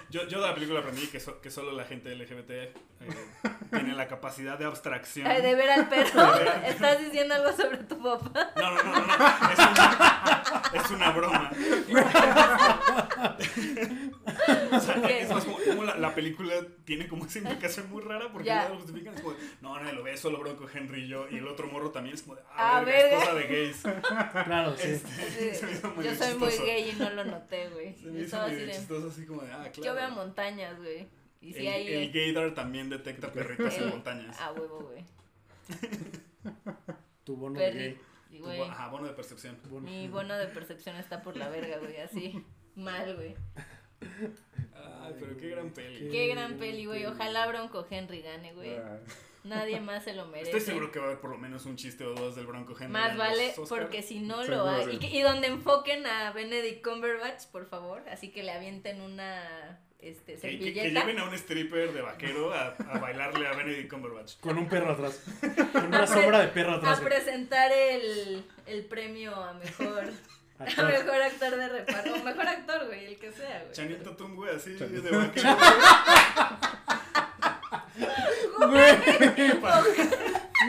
yo, yo de la película aprendí que, so- que solo la gente LGBT eh, tiene la capacidad de abstracción. Ay, de ver al perro. Ver al. ¿Estás diciendo algo sobre tu papá? No, no, no, no, no. Es una, es una broma. O sea, Ok. es más como, como la, la película tiene como esa implicación muy rara porque Ya. lo justifican. Es como, de, no, nadie lo ve, solo Bronco Henry y yo. Y el otro morro también es como, de, Ah, verga, es verga. cosa de gays. Claro, sí. Este, se me hizo Yo soy muy chistoso. gay y no lo noté, güey. Se me hizo así chistoso, así como de, ah, claro. Yo veo montañas, güey. Y si el, hay. el gaydar también detecta perritos en montañas. A huevo, güey. Tu bono de Perri. gay. Y, Tu güey. bo- Ajá, bono de percepción. Bono. Mi bono de percepción está por la verga, güey. Así. Mal, güey. Ay, pero qué gran peli. Qué Qué gran peli, güey. Ojalá Bronco Henry gane, güey. Ah, Nadie más se lo merece. Estoy seguro que va a haber por lo menos un chiste o dos del Bronco Henry. Más vale, porque si no lo hay. Y, que- y donde enfoquen a Benedict Cumberbatch, por favor. Así que le avienten una este, Que, que- que servilleta. lleven a un stripper de vaquero a, a bailarle a Benedict Cumberbatch. Con un perro atrás. Con una sombra de perro a atrás. güey. presentar el, el premio a mejor, a Actor. mejor actor de reparto. O mejor actor, güey, el que sea, güey. Chanito Tum, güey, así Chanito. de vaquero. Güey.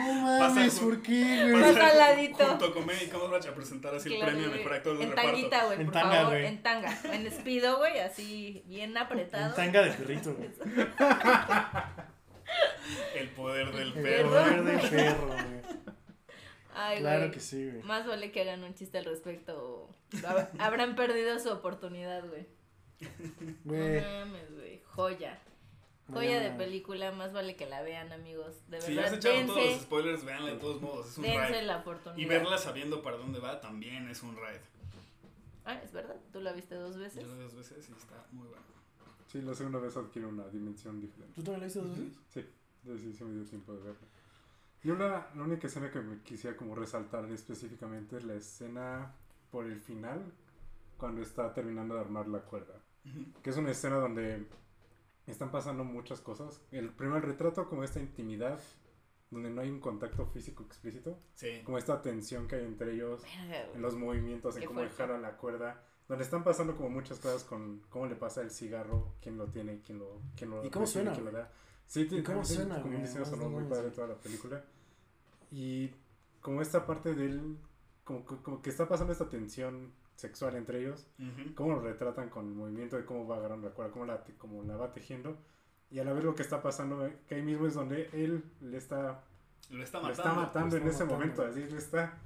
No mames, Pasa- ¿por qué, güey? Más pasar al ladito. Junto con Benedict Cumberbatch a presentar así el premio a mejor actor de En reparto. tanguita, güey, En por tanga, favor. güey. En tanga. En speedo, güey, así bien apretado. En tanga de perrito, güey. El poder del El perro. poder del perro, güey. Ay, Claro que sí, güey. Más vale que hagan un chiste al respecto. o Habrán perdido su oportunidad, güey. Güey. No mames, güey. Joya. Joya de película, más vale que la vean, amigos. De Si ya verdad, se echaron todos los dense, spoilers, véanla de todos modos. Es un dense ride. la oportunidad. Y verla sabiendo para dónde va también es un ride. Ah, es verdad, tú la viste dos veces. Yo lo vi dos veces y está muy bueno. Sí, la segunda vez adquiere una dimensión diferente. ¿Tú también la viste dos veces? Sí, sí, sí, sí me dio tiempo de verla. Y una, la única escena que me quisiera como resaltar específicamente es la escena por el final, cuando está terminando de armar la cuerda. Que es una escena donde están pasando muchas cosas. El primer retrato como esta intimidad, donde no hay un contacto físico explícito, Sí. como esta tensión que hay entre ellos, en los movimientos, en cómo fuerte. dejar a la cuerda, donde están pasando como muchas cosas con cómo le pasa el cigarro, quién lo tiene, quién lo, quién lo ¿Y cómo recibe, suena, quién lo da. Sí, tiene, ¿Y cómo suena, como un diseño No, sonoro no muy padre sí. toda la película. Y como esta parte del, como, que- como que está pasando esta tensión sexual entre ellos, Ujú. cómo lo retratan con el movimiento de cómo va agarrando la cuerda, cómo la, te- cómo la va tejiendo. Y a la vez lo que está pasando, eh, que ahí mismo es donde él le está Lo está lo matando. está matando lo en está ese matando. momento, así le está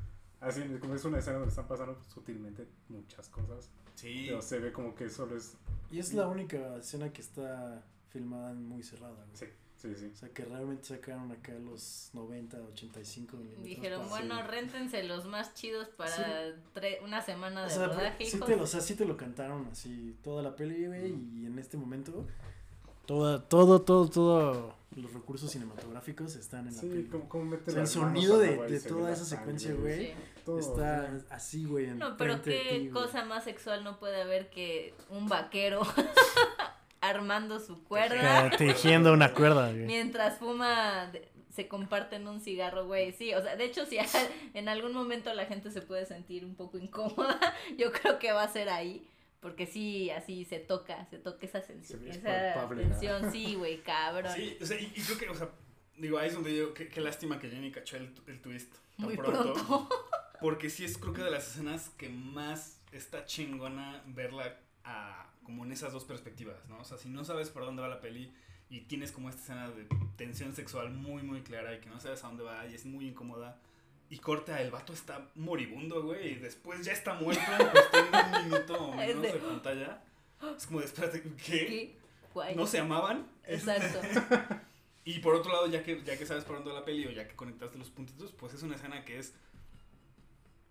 haciendo, como es una escena donde están pasando sutilmente muchas cosas, Sí. pero se ve como que solo es, Y es la única escena que está filmada en muy cerrada, güey. sí, sí, sí. O sea, que realmente sacaron acá los 90, 85 milímetros. Dijeron, para- bueno, Sí. réntense los más chidos para Sí. tre- una semana O de sea, rodaje, sí te, lo, o sea, sí te lo cantaron así toda la peli, güey, y en este momento toda, todo, todo, todo los recursos cinematográficos están en la Sí, peli. como, como mete O sea, el sonido de- de toda la esa sangre, secuencia, güey. Sí. todo, Está sí. así, güey, en No, pero qué ti, güey. cosa más sexual no puede haber que un vaquero armando su cuerda Tejiendo una cuerda, güey. mientras fuma, se comparten un cigarro, güey. Sí, o sea, de hecho, si en algún momento la gente se puede sentir un poco incómoda, yo creo que va a ser ahí. Porque sí, así se toca, se toca esa, sen- Se ve esa palpable, ¿no? tensión, sí, güey, cabrón. Sí, o sea, y, y creo que, o sea, digo, ahí es donde yo, qué, qué lástima que Jenny cachó el, el twist tan Muy pronto. pronto. Porque sí es creo que de las escenas que más está chingona verla a, como en esas dos perspectivas, ¿no? O sea, si no sabes por dónde va la peli y tienes como esta escena de tensión sexual muy, muy clara y que no sabes a dónde va y es muy incómoda. Y corta, el vato está moribundo, güey, y después ya está muerto en cuestión de un minuto o menos de- de pantalla. Es como, de, espérate, ¿qué? Qué guay. ¿No se amaban? Exacto. Y por otro lado, ya que, ya que sabes por dónde va la peli o ya que conectaste los puntitos, pues es una escena que es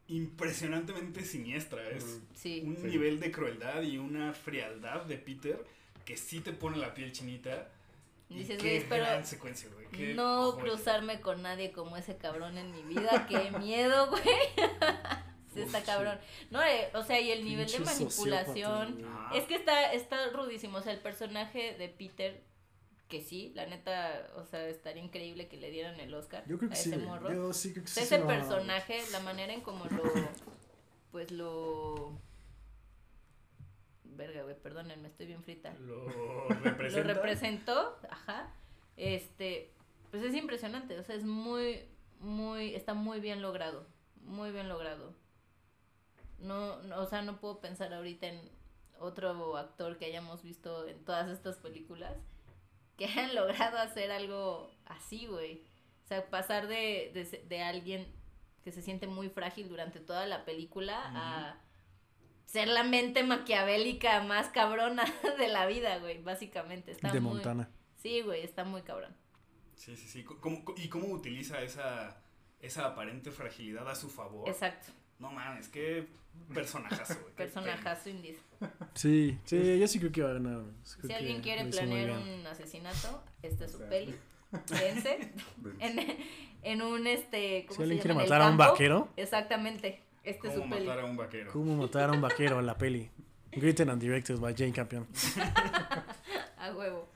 impresionantemente siniestra. Es. Sí. un Sí. nivel de crueldad y una frialdad de Peter que sí te pone la piel chinita. Y Dices, güey, espero gran secuencia, güey. qué no joya. cruzarme con nadie como ese cabrón en mi vida. Qué miedo, güey. Está cabrón. No, eh, o sea, y el nivel de manipulación. Es que está, está rudísimo. O sea, el personaje de Peter, que sí, la neta, o sea, estaría increíble que le dieran el Oscar Yo creo a que sí, ese güey. morro. Yo sí creo que O sí. ese lo a personaje, la manera en como lo. Pues lo. Verga, güey, perdónenme, estoy bien frita. Lo Lo representa. representó, ajá. Este, pues es impresionante, o sea, es muy, muy, está muy bien logrado, muy bien logrado. No, no, o sea, no puedo pensar ahorita en otro actor que hayamos visto en todas estas películas que hayan logrado hacer algo así, güey. O sea, pasar de, de, de alguien que se siente muy frágil durante toda la película a ser la mente maquiavélica más cabrona de la vida, güey, básicamente. Está De muy- Montana. Sí, güey, está muy cabrón. Sí, sí, sí. ¿Cómo- cómo- ¿Y cómo utiliza esa, esa aparente fragilidad a su favor? Exacto. No mames, qué personajazo, güey. Personajazo indígena. Sí, sí, yo sí creo que va a ganar. Si alguien quiere planear un asesinato, esta es su peli. vence en, en un este. ¿cómo Si se alguien quiere llama? Matar a un campo. vaquero, Exactamente. Este es ¿Cómo su peli. matar a un vaquero? ¿cómo matar a un vaquero en la peli? Written and directed by Jane Campion. A huevo.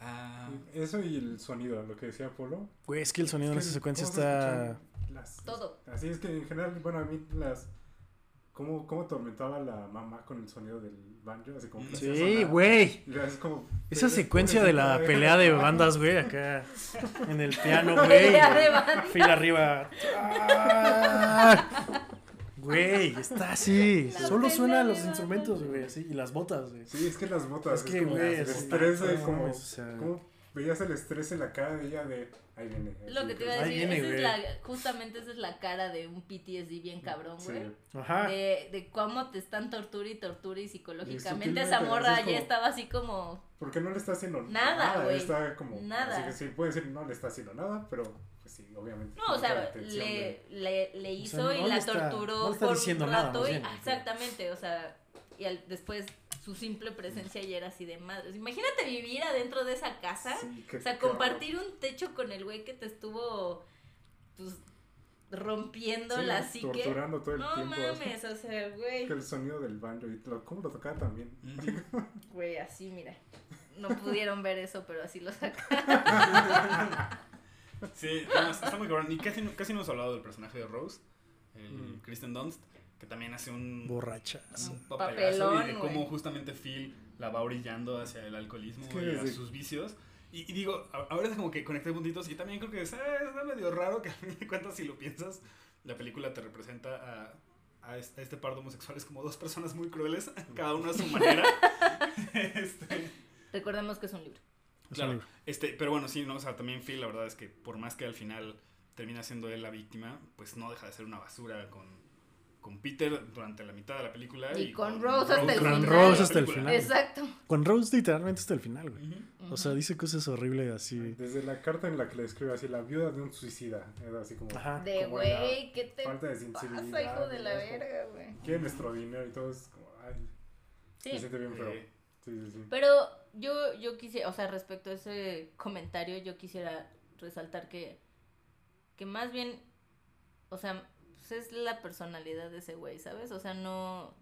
Ah, Eso y el sonido, lo que decía Polo. Güey, es que el sonido en esa secuencia ¿cómo se está... las- Todo. Así es que en general, bueno, a mí las... ¿Cómo, cómo atormentaba la mamá con el sonido del banjo? Así como... Sí, güey. Y es como... Esa secuencia de la pelea de bandas, güey, acá en el piano, güey. Fila arriba. ¡Ah! Güey, está así. La Solo suenan los instrumentos, güey, así. Y las botas, güey. Sí, es que las botas. Es que, como güey, el es- estrés de no como... o sea. ¿Cómo veías el estrés en la cara de ella de... Ahí viene. Lo así que te iba a Ahí decir, viene, esa es la, justamente esa es la cara de un PTSD bien cabrón, Sí. güey. Ajá. De, de cómo te están tortura y tortura y psicológicamente Y esa morra ya estaba así como... Porque no le está haciendo Nada, güey. Está como... Nada. Así que sí, puede decir no le está haciendo nada, pero... Pues sí, obviamente. No, o sea, le, de- le, le hizo no y la está- torturó no por diciendo un nada, rato. y- bien. ah, exactamente, o sea, y al- después su simple presencia ya era así de madres. Imagínate vivir adentro de esa casa. Sí, O sea, compartir un techo con el güey que te estuvo, pues, rompiendo Sí, la psique. torturando todo el No tiempo. mames, o sea, güey. Que el sonido del banjo y lo, cómo lo tocaba también. Güey, así, mira. No pudieron ver eso, pero así lo saca. Sí, no, está muy cabrón. Y casi, no- casi no hemos hablado del personaje de Rose, el Mm. Kristen Dunst, que también hace un, Borrachas. un papelazo Papelón, y de cómo güey. justamente Phil la va orillando hacia el alcoholismo Es que y a sí. sus vicios. Y, y digo, a- ahora es como que conecté puntitos y también creo que es, eh, está medio raro que a fin de cuentas si lo piensas, la película te representa a, a este, a este par de homosexuales como dos personas muy crueles, cada uno a su manera. este, Recordemos que es un libro. Es un Claro, libro. este, pero bueno, sí, no, o sea, también Phil, la verdad es que por más que al final termina siendo él la víctima, pues no deja de ser una basura con, con Peter durante la mitad de la película. Y con Rose hasta el Con final. Rose hasta el final. Exacto. Con Rose literalmente hasta el final, güey. O sea, dice cosas horribles así. Desde la carta en la que le escribe así, la viuda de un suicida. Era así como Ajá. De güey, ¿qué te falta de pasa, sensibilidad. hijo de la verga, güey? Quiere nuestro dinero y todo es como, ay, Sí. se siente bien feo. Eh, Sí, sí, sí. Pero yo, yo quisiera, o sea, respecto a ese comentario, yo quisiera resaltar que, que más bien, o sea, pues es la personalidad de ese güey, ¿sabes? O sea, no...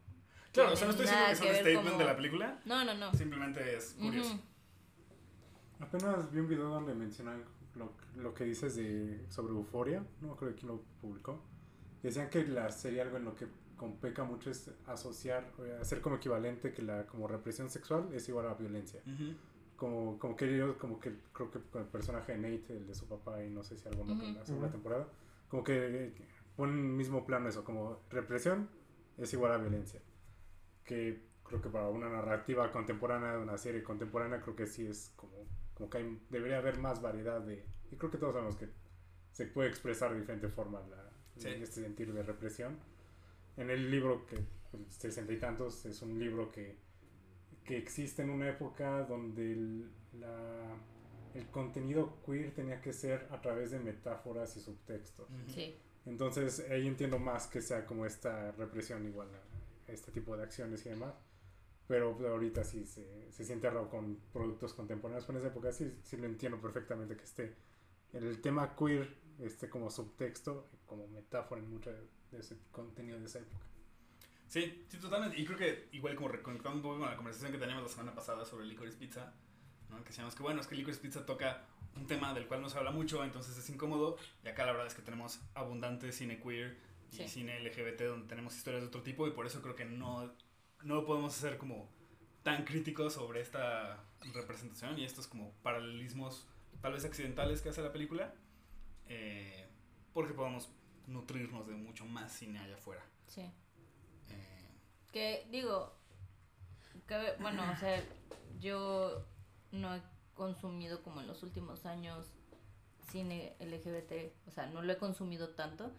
Claro, o sea, no estoy diciendo que es un statement como- de la película, No, no, no. simplemente es curioso. Ujú. Apenas vi un video donde mencionan lo, lo que dices de sobre euforia, no me acuerdo quién lo publicó. Decían que la serie algo en lo que con peca mucho es asociar, hacer como equivalente que la como represión sexual es igual a violencia. Ujú. Como, como que yo, como que creo que con el personaje de Nate, el de su papá, y no sé si algo más en la segunda temporada, como que en el mismo plano eso, como represión es igual a violencia. Que creo que para una narrativa contemporánea, una serie contemporánea, creo que sí es como, como que hay- debería haber más variedad de... Y creo que todos sabemos que se puede expresar de diferente forma la, Sí. este sentir de represión. En el libro que, pues, sesenta y tantos, es un libro que, que existe en una época donde el, la- el contenido queer tenía que ser a través de metáforas y subtextos. Sí. Entonces ahí entiendo más que sea como esta represión igual a este tipo de acciones y demás. Pero ahorita sí se, se siente raro con productos contemporáneos. En esa época sí, sí lo entiendo perfectamente que esté el tema queer esté como subtexto, como metáfora en mucho de ese contenido de esa época. Sí, sí, totalmente. Y creo que igual como reconectando un poco con la conversación que teníamos la semana pasada sobre Licorice Pizza, ¿no? que decíamos que bueno, es que Licorice Pizza toca un tema del cual no se habla mucho, entonces es incómodo. Y acá la verdad es que tenemos abundante cine queer y Sí. cine LGBT donde tenemos historias de otro tipo y por eso creo que no, no podemos ser como tan críticos sobre esta representación y estos como paralelismos tal vez accidentales que hace la película, eh, porque podemos nutrirnos de mucho más cine allá afuera. Sí. Eh, Que digo, cabe- bueno, o sea, yo no he consumido como en los últimos años cine LGBT, o sea, no lo he consumido tanto,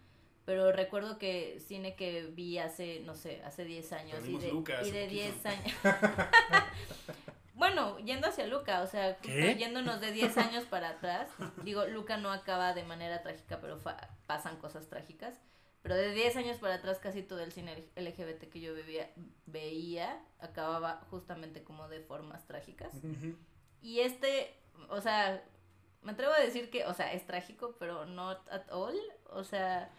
pero recuerdo que cine que vi hace, no sé, hace 10 años y de, Luca hace y de poquito. 10 años. bueno, yendo hacia Luca, o sea, yéndonos de 10 años para atrás, digo, Luca no acaba de manera trágica, pero fa- pasan cosas trágicas. Pero de 10 años para atrás casi todo el cine LGBT que yo veía, veía acababa justamente como de formas trágicas. Y este, o sea, me atrevo a decir que, o sea, es trágico, pero not at all. O sea,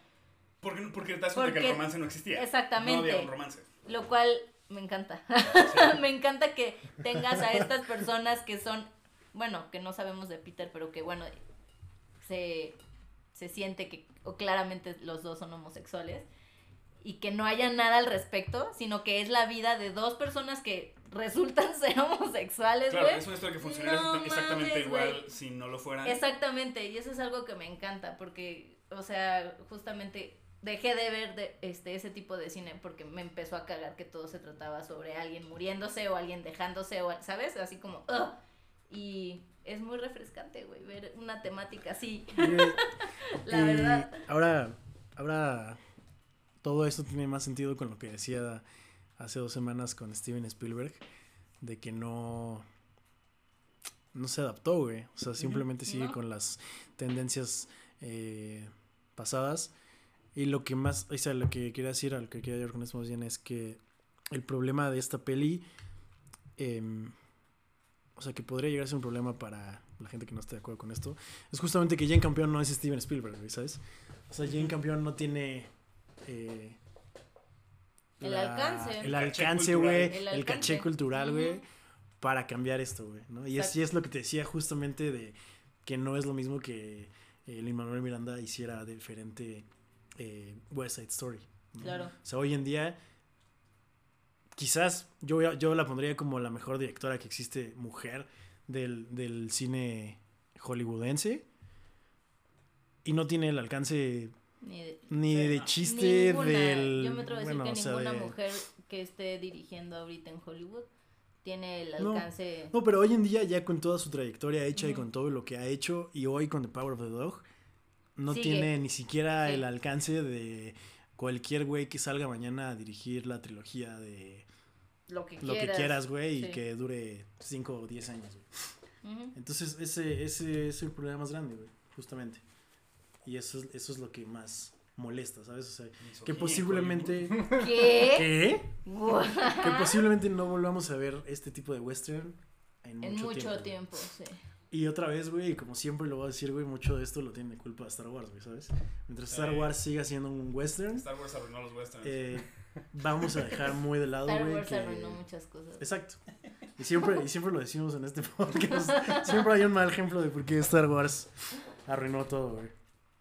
Porque, porque te das cuenta que el romance no existía. Exactamente. No había un romance. lo cual me encanta. me encanta que tengas a estas personas que son, bueno, que no sabemos de Peter, pero que, bueno, se, se siente que o claramente los dos son homosexuales y que no haya nada al respecto, sino que es la vida de dos personas que resultan ser homosexuales, Claro, güey. es una historia que funcionaría No exactamente mames, igual güey. si no lo fueran. Exactamente, y eso es algo que me encanta, porque, o sea, justamente dejé de ver de, este, ese tipo de cine porque me empezó a cagar que todo se trataba sobre alguien muriéndose o alguien dejándose, o, ¿sabes? Así como, "Ugh". Y es muy refrescante, güey, ver una temática así, la y verdad. ahora, ahora todo esto tiene más sentido con lo que decía hace dos semanas con Steven Spielberg, de que no, no se adaptó, güey. O sea, simplemente sigue No. con las tendencias eh, pasadas. Y lo que más, o sea, lo que quería decir, al que quería llegar con esto más bien es que el problema de esta peli, em, o sea, que podría llegar a ser un problema para la gente que no esté de acuerdo con esto, es justamente que Jane Campion no es Steven Spielberg, ¿sabes? O sea, Jane Campion no tiene... eh, El alcance. El alcance, cultural. güey. El El, caché cultural, güey. Para cambiar esto, güey. ¿no? Y así es lo que te decía justamente de que no es lo mismo que eh, Lin Manuel Miranda hiciera de diferente eh, West Side Story. ¿no? Claro. O sea, hoy en día, quizás yo, yo la pondría como la mejor directora que existe mujer del, del cine hollywoodense. Y no tiene el alcance Ni de, ni de chiste ninguna, del... yo me atrevo a decir bueno, que ninguna de- mujer que esté dirigiendo ahorita en Hollywood tiene el alcance... No, pero hoy en día ya con toda su trayectoria hecha y con todo lo que ha hecho y hoy con The Power of the Dog, no Sigue. tiene ni siquiera Sí. el alcance de cualquier güey que salga mañana a dirigir la trilogía de lo que lo quieras. que quieras, güey, sí. y que dure 5 o 10 años. güey. Entonces ese, ese es el problema más grande, güey, justamente. Y eso es, eso es lo que más molesta, ¿sabes? O sea, que posiblemente... ¿Qué? ¿Qué? Que posiblemente no volvamos a ver este tipo de western en, En mucho, mucho tiempo. sí. Y otra vez, güey, como siempre lo voy a decir, güey, mucho de esto lo tiene culpa Star Wars, güey, ¿sabes? Mientras Star. Wars siga siendo un western, Star Wars arruinó los westerns. eh, vamos a dejar muy de lado, Star güey. Wars que- arruinó muchas cosas. Exacto. Y siempre, y siempre lo decimos en este podcast. Siempre hay un mal ejemplo de por qué Star Wars arruinó todo, güey.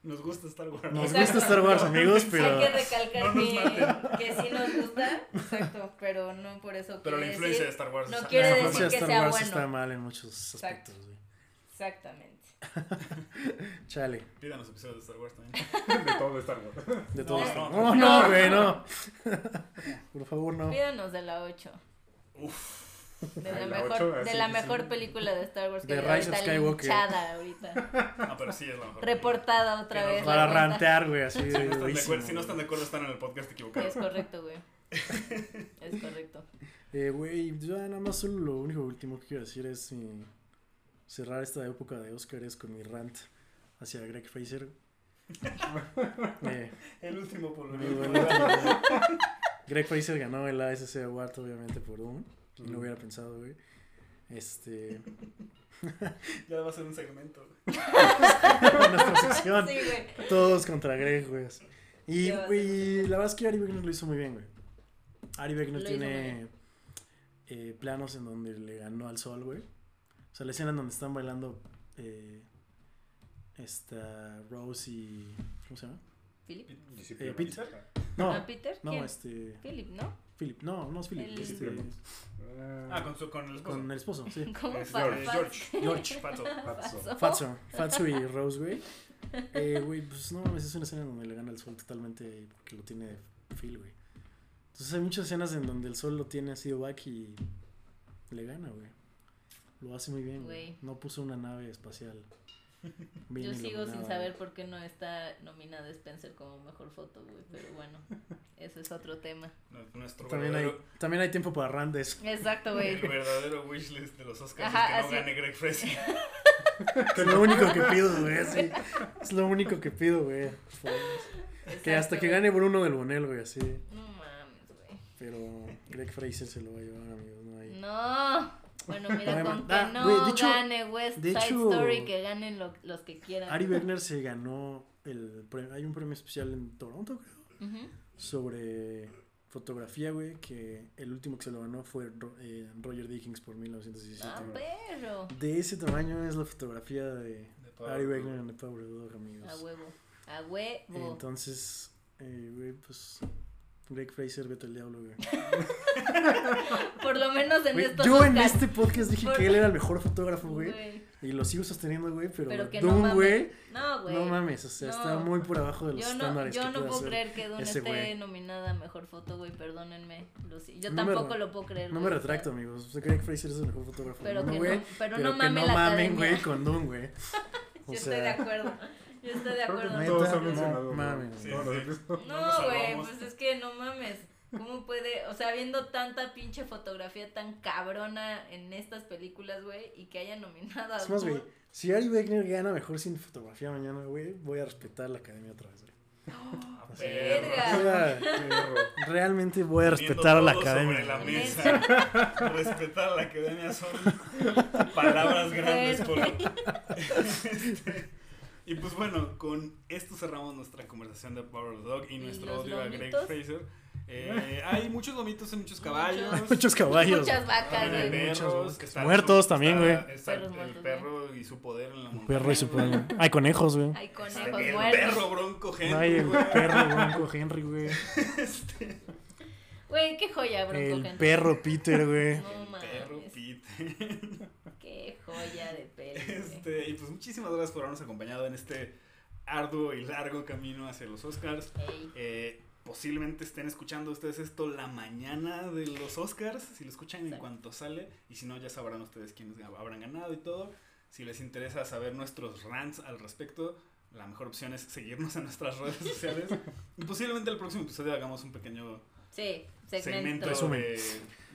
Nos gusta Star Wars. Nos Exacto. gusta Star Wars, amigos, pero... Hay que recalcar No que, que sí nos gusta, exacto, pero no por eso Pero la influencia de decir- Star Wars no es- quiere decir influencia de que Star sea Wars bueno. está mal en muchos Exacto. aspectos, güey. Exactamente. Chale, Pidan episodios de Star Wars también. De todo Star Wars. de todo No, esto. no, No, no, güey, no. Por favor, no. Pídanos de la 8. Uf. De Ay, la, la mejor, de la mejor sí. película de Star Wars que De hay Rise of ahorita Skywalker. linchada ahorita. No, pero sí es la mejor. Reportada otra vez. Para rantear, güey, así Si de no, están de acuerdo, si no están de güey. acuerdo, están en el podcast equivocado. Es correcto, güey. Es correcto. Eh, güey, yo nada más solo lo único último que quiero decir es eh, cerrar esta época de Oscars con mi rant hacia Greg Fraser. Eh, El último por bueno, eh, Greg Fraser ganó el ASC Award, obviamente, por un. Y no hubiera pensado, güey. Este. Ya va a ser un segmento. nuestra sección. Sí, güey. Todos contra Greg, güey. Y, güey, la verdad es que Ari Wegner lo hizo muy bien, güey. Ari Wegner Lo hizo tiene eh, planos en donde le ganó al sol, güey. O sea, la escena en donde están bailando eh, esta Rose y... ¿Cómo se llama? ¿Philip? Eh, Peter. ¿A No, Peter? no, ¿Quién? este... Philip, ¿no? Philip. No, no es Philip. El- Este, Ah, con, su, con el esposo. con el esposo, sí. ¿Cómo Es George. George. Fatso. Fatso. Fatso y Rose, güey. Eh, güey, pues no mames, es una escena en donde le gana el sol totalmente porque lo tiene de Phil, güey. Entonces hay muchas escenas en donde el sol lo tiene así de back y le gana, güey. Lo hace muy bien. Güey. No puso una nave espacial. bien Yo sigo sin saber güey. por qué no está nominada Spencer como mejor foto, güey. Pero bueno, ese es otro tema. Nuestro También hay, también hay tiempo para randes. Exacto, el güey. verdadero wishlist de los Oscars Ajá, es que no gane Greg Fraser. Es lo único que pido, güey. Es lo único que pido, güey. Que hasta que gane Bruno del Bonel, güey, así. No mames, güey. Pero Greg Fraser se lo va a llevar, amigos. No hay. No. Bueno, mira, con que ah, no de hecho- gane West de Side hecho- Story, que ganen lo- los que quieran. Ari Wegner se ganó el premio, hay un premio especial en Toronto, creo, sobre fotografía, güey, que el último que se lo ganó fue eh, Roger Dickens por 1917. Ah, pero. De ese tamaño es la fotografía de Ari Dog. en The Power Dog, amigos. A huevo. A huevo. Entonces, eh, güey, pues Greg Fraser, vete al diablo, güey. Por lo menos en Güey, estos yo en este podcast dije Por- que él era el mejor fotógrafo, güey. Güey. Y lo sigo sosteniendo, güey, pero, Pero que no Doom, güey, No, güey. no mames, o sea, está No. muy por abajo de los Yo no, estándares yo que no puedo creer que ese esté güey. nominada a mejor foto, güey. Perdónenme. Si- Yo No me tampoco lo puedo creer. No güey, me retracto, amigos. O sea, Greg Fraser es el mejor fotógrafo Pero del que no, güey. pero Pero no que mame no mamen, güey, con Doom, güey. O Yo estoy de acuerdo. Yo estoy de acuerdo. todos han no mencionado. mames. ¿no? Sí, sí. No güey, pues es que no mames. ¿Cómo puede, o sea, viendo tanta pinche fotografía tan cabrona en estas películas, güey, y que haya nominado a Es más, güey, si Ari Wegner gana mejor sin fotografía mañana, güey, voy a respetar la academia otra vez, güey. Así, Verga. o sea, Perro. realmente voy a respetar a la academia. Sobre la mesa. Respetar a la academia son palabras grandes. Por... Este, y pues bueno, con esto cerramos nuestra conversación de Power of the Dog y ¿Y nuestro los odio a Greg? Fraser. Eh, hay muchos lomitos, hay muchos caballos. Muchos. Muchos caballos. Muchas vacas, Hay perros, muchos. el Muertos su- también, güey. Está el, el muertos, perro y su poder en la montaña. Perro y su pueblo. Hay conejos, güey. Hay conejos El muertos. perro bronco Henry, Hay el güey. perro Bronco Henry, güey. Este, Güey, qué joya, Bronco El Henry. perro Peter, güey. No perro mames. Joya de peli. Este, y pues muchísimas gracias por habernos acompañado en este arduo y largo camino hacia los Oscars. Eh, posiblemente estén escuchando ustedes esto la mañana de los Oscars, si lo escuchan en cuanto sale, y si no ya sabrán ustedes quiénes habrán ganado y todo. Si les interesa saber nuestros rants al respecto, la mejor opción es seguirnos en nuestras redes sociales. Y posiblemente el próximo episodio hagamos un pequeño Sí, segmento segmento. De,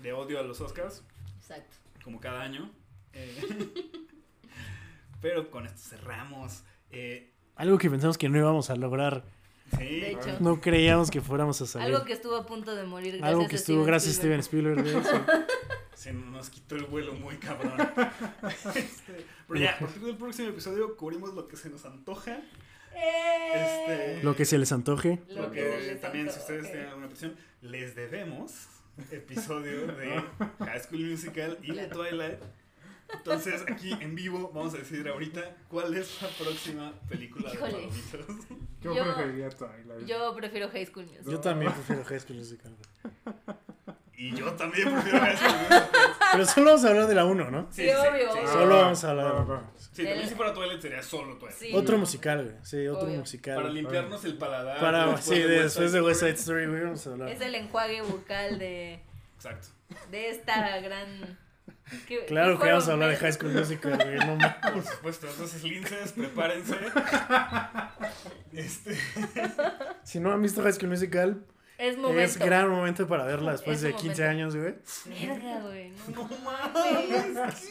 de odio a los Oscars, Exacto. como cada año. Eh, pero con esto cerramos. Eh, Algo que pensamos que no íbamos a lograr. sí, De hecho. No creíamos que fuéramos a salir. Algo que estuvo a punto de morir. Gracias Algo que a estuvo Steven gracias a Steven Spielberg. Se nos quitó el vuelo muy cabrón. Este, pero ya, a partir del próximo episodio cubrimos lo que se nos antoja. ¡Eh! Este, Lo que se les antoje. Lo que les también, si ustedes tienen alguna petición, les debemos episodio de High School Musical y de Twilight. Entonces, aquí en vivo vamos a decidir ahorita cuál es la próxima película de Híjole. palomitas. Yo Yo- preferiría Twilight. Yo prefiero High School Musical. Yo también prefiero High School Musical. Y yo también prefiero High School Musical. Pero solo vamos a hablar de la 1, ¿no? Sí, obvio, obvio. Solo vamos a hablar. Va. Sí, también si fuera Twilight sería solo Twilight. Sí. Otro musical, güey. Sí, otro Obvio. musical. Para limpiarnos el paladar. Para, después sí, de de- West después de Side West Side Story. Story, güey, vamos a hablar. Es el enjuague bucal de, Exacto. de esta gran. ¿Qué- Claro que vamos a hablar de High School Musical, güey. No mames. Por supuesto, entonces linces, prepárense. Este, Si no han visto High School Musical, Es momento. es gran momento para verla después Es de un 15 momento. años, güey. Verga, güey. No, no mames.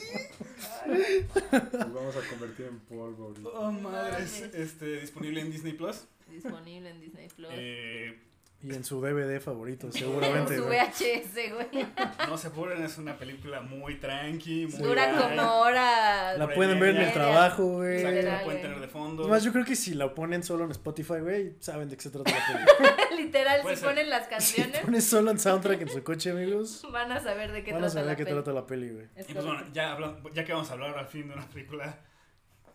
Nos vamos a convertir en polvo ahorita. Oh. Mames. Este, disponible en Disney Plus. Disponible en Disney Plus. Eh, Y en su DVD favorito, seguramente, Su güey. VHS, güey. no se apuren, es una película muy tranqui. Muy Dura como hora. La pueden ver en el trabajo, güey. Exacto, la pueden tener de fondo. Además, yo creo que si la ponen solo en Spotify, güey, saben de qué se trata la película. Literal, si ser. ponen las si canciones, pones solo en soundtrack en su coche, amigos, van a saber de qué van a trata saber la de qué peli. trata la peli, güey. Y pues bueno, ya, hablan- ya que vamos a hablar al fin de una película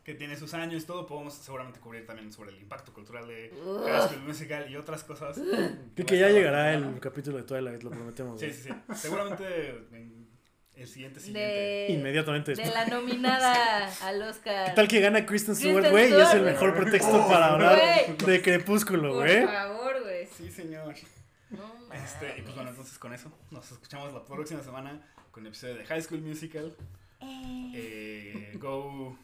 que tiene sus años y todo, podemos seguramente cubrir también sobre el impacto cultural de. High School Musical y otras cosas. Que, que ya llegará el capítulo de Twilight, lo prometemos. Sí, sí, sí. Seguramente en el siguiente siguiente. De, Inmediatamente de la nominada al Oscar. ¿Qué tal que gana Kristen Stewart, güey? Y es el mejor pretexto para hablar de Crepúsculo, Por güey. favor, güey. Sí, señor. No Este, y pues bueno, entonces con eso nos escuchamos la próxima semana con el episodio de High School Musical. Eh, Eh, go.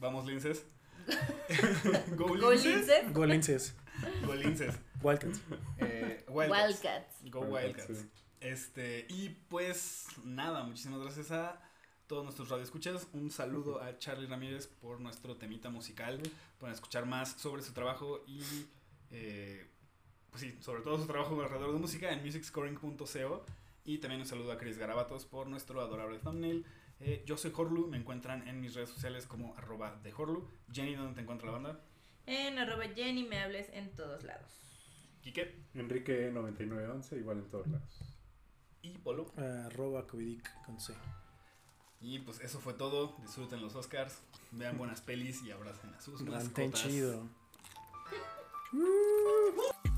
Vamos, linces. go, Go linces. Lince. Go Linces. Go, linces. Wildcats. Eh, Wildcats. Wildcats. Go Wildcats, Wildcats. Este, y pues nada, muchísimas gracias a todos nuestros radioescuchas. Un saludo a Charlie Ramírez por nuestro temita musical. Pueden escuchar más sobre su trabajo y, eh, pues sí, sobre todo su trabajo alrededor de música en musicscoring.co. Y también un saludo a Chris Garabatos por nuestro adorable thumbnail. Eh, yo soy Horlu, me encuentran en mis redes sociales como arroba de Horlu. Jenny, ¿dónde te encuentra la banda? En arroba Jenny me hables en todos lados. Quique Enrique 9911, igual en todos lados. y Polo. Arroba Covidic con C. Y pues eso fue todo. Disfruten los Oscars, vean buenas pelis y abracen a sus mascotas. chido.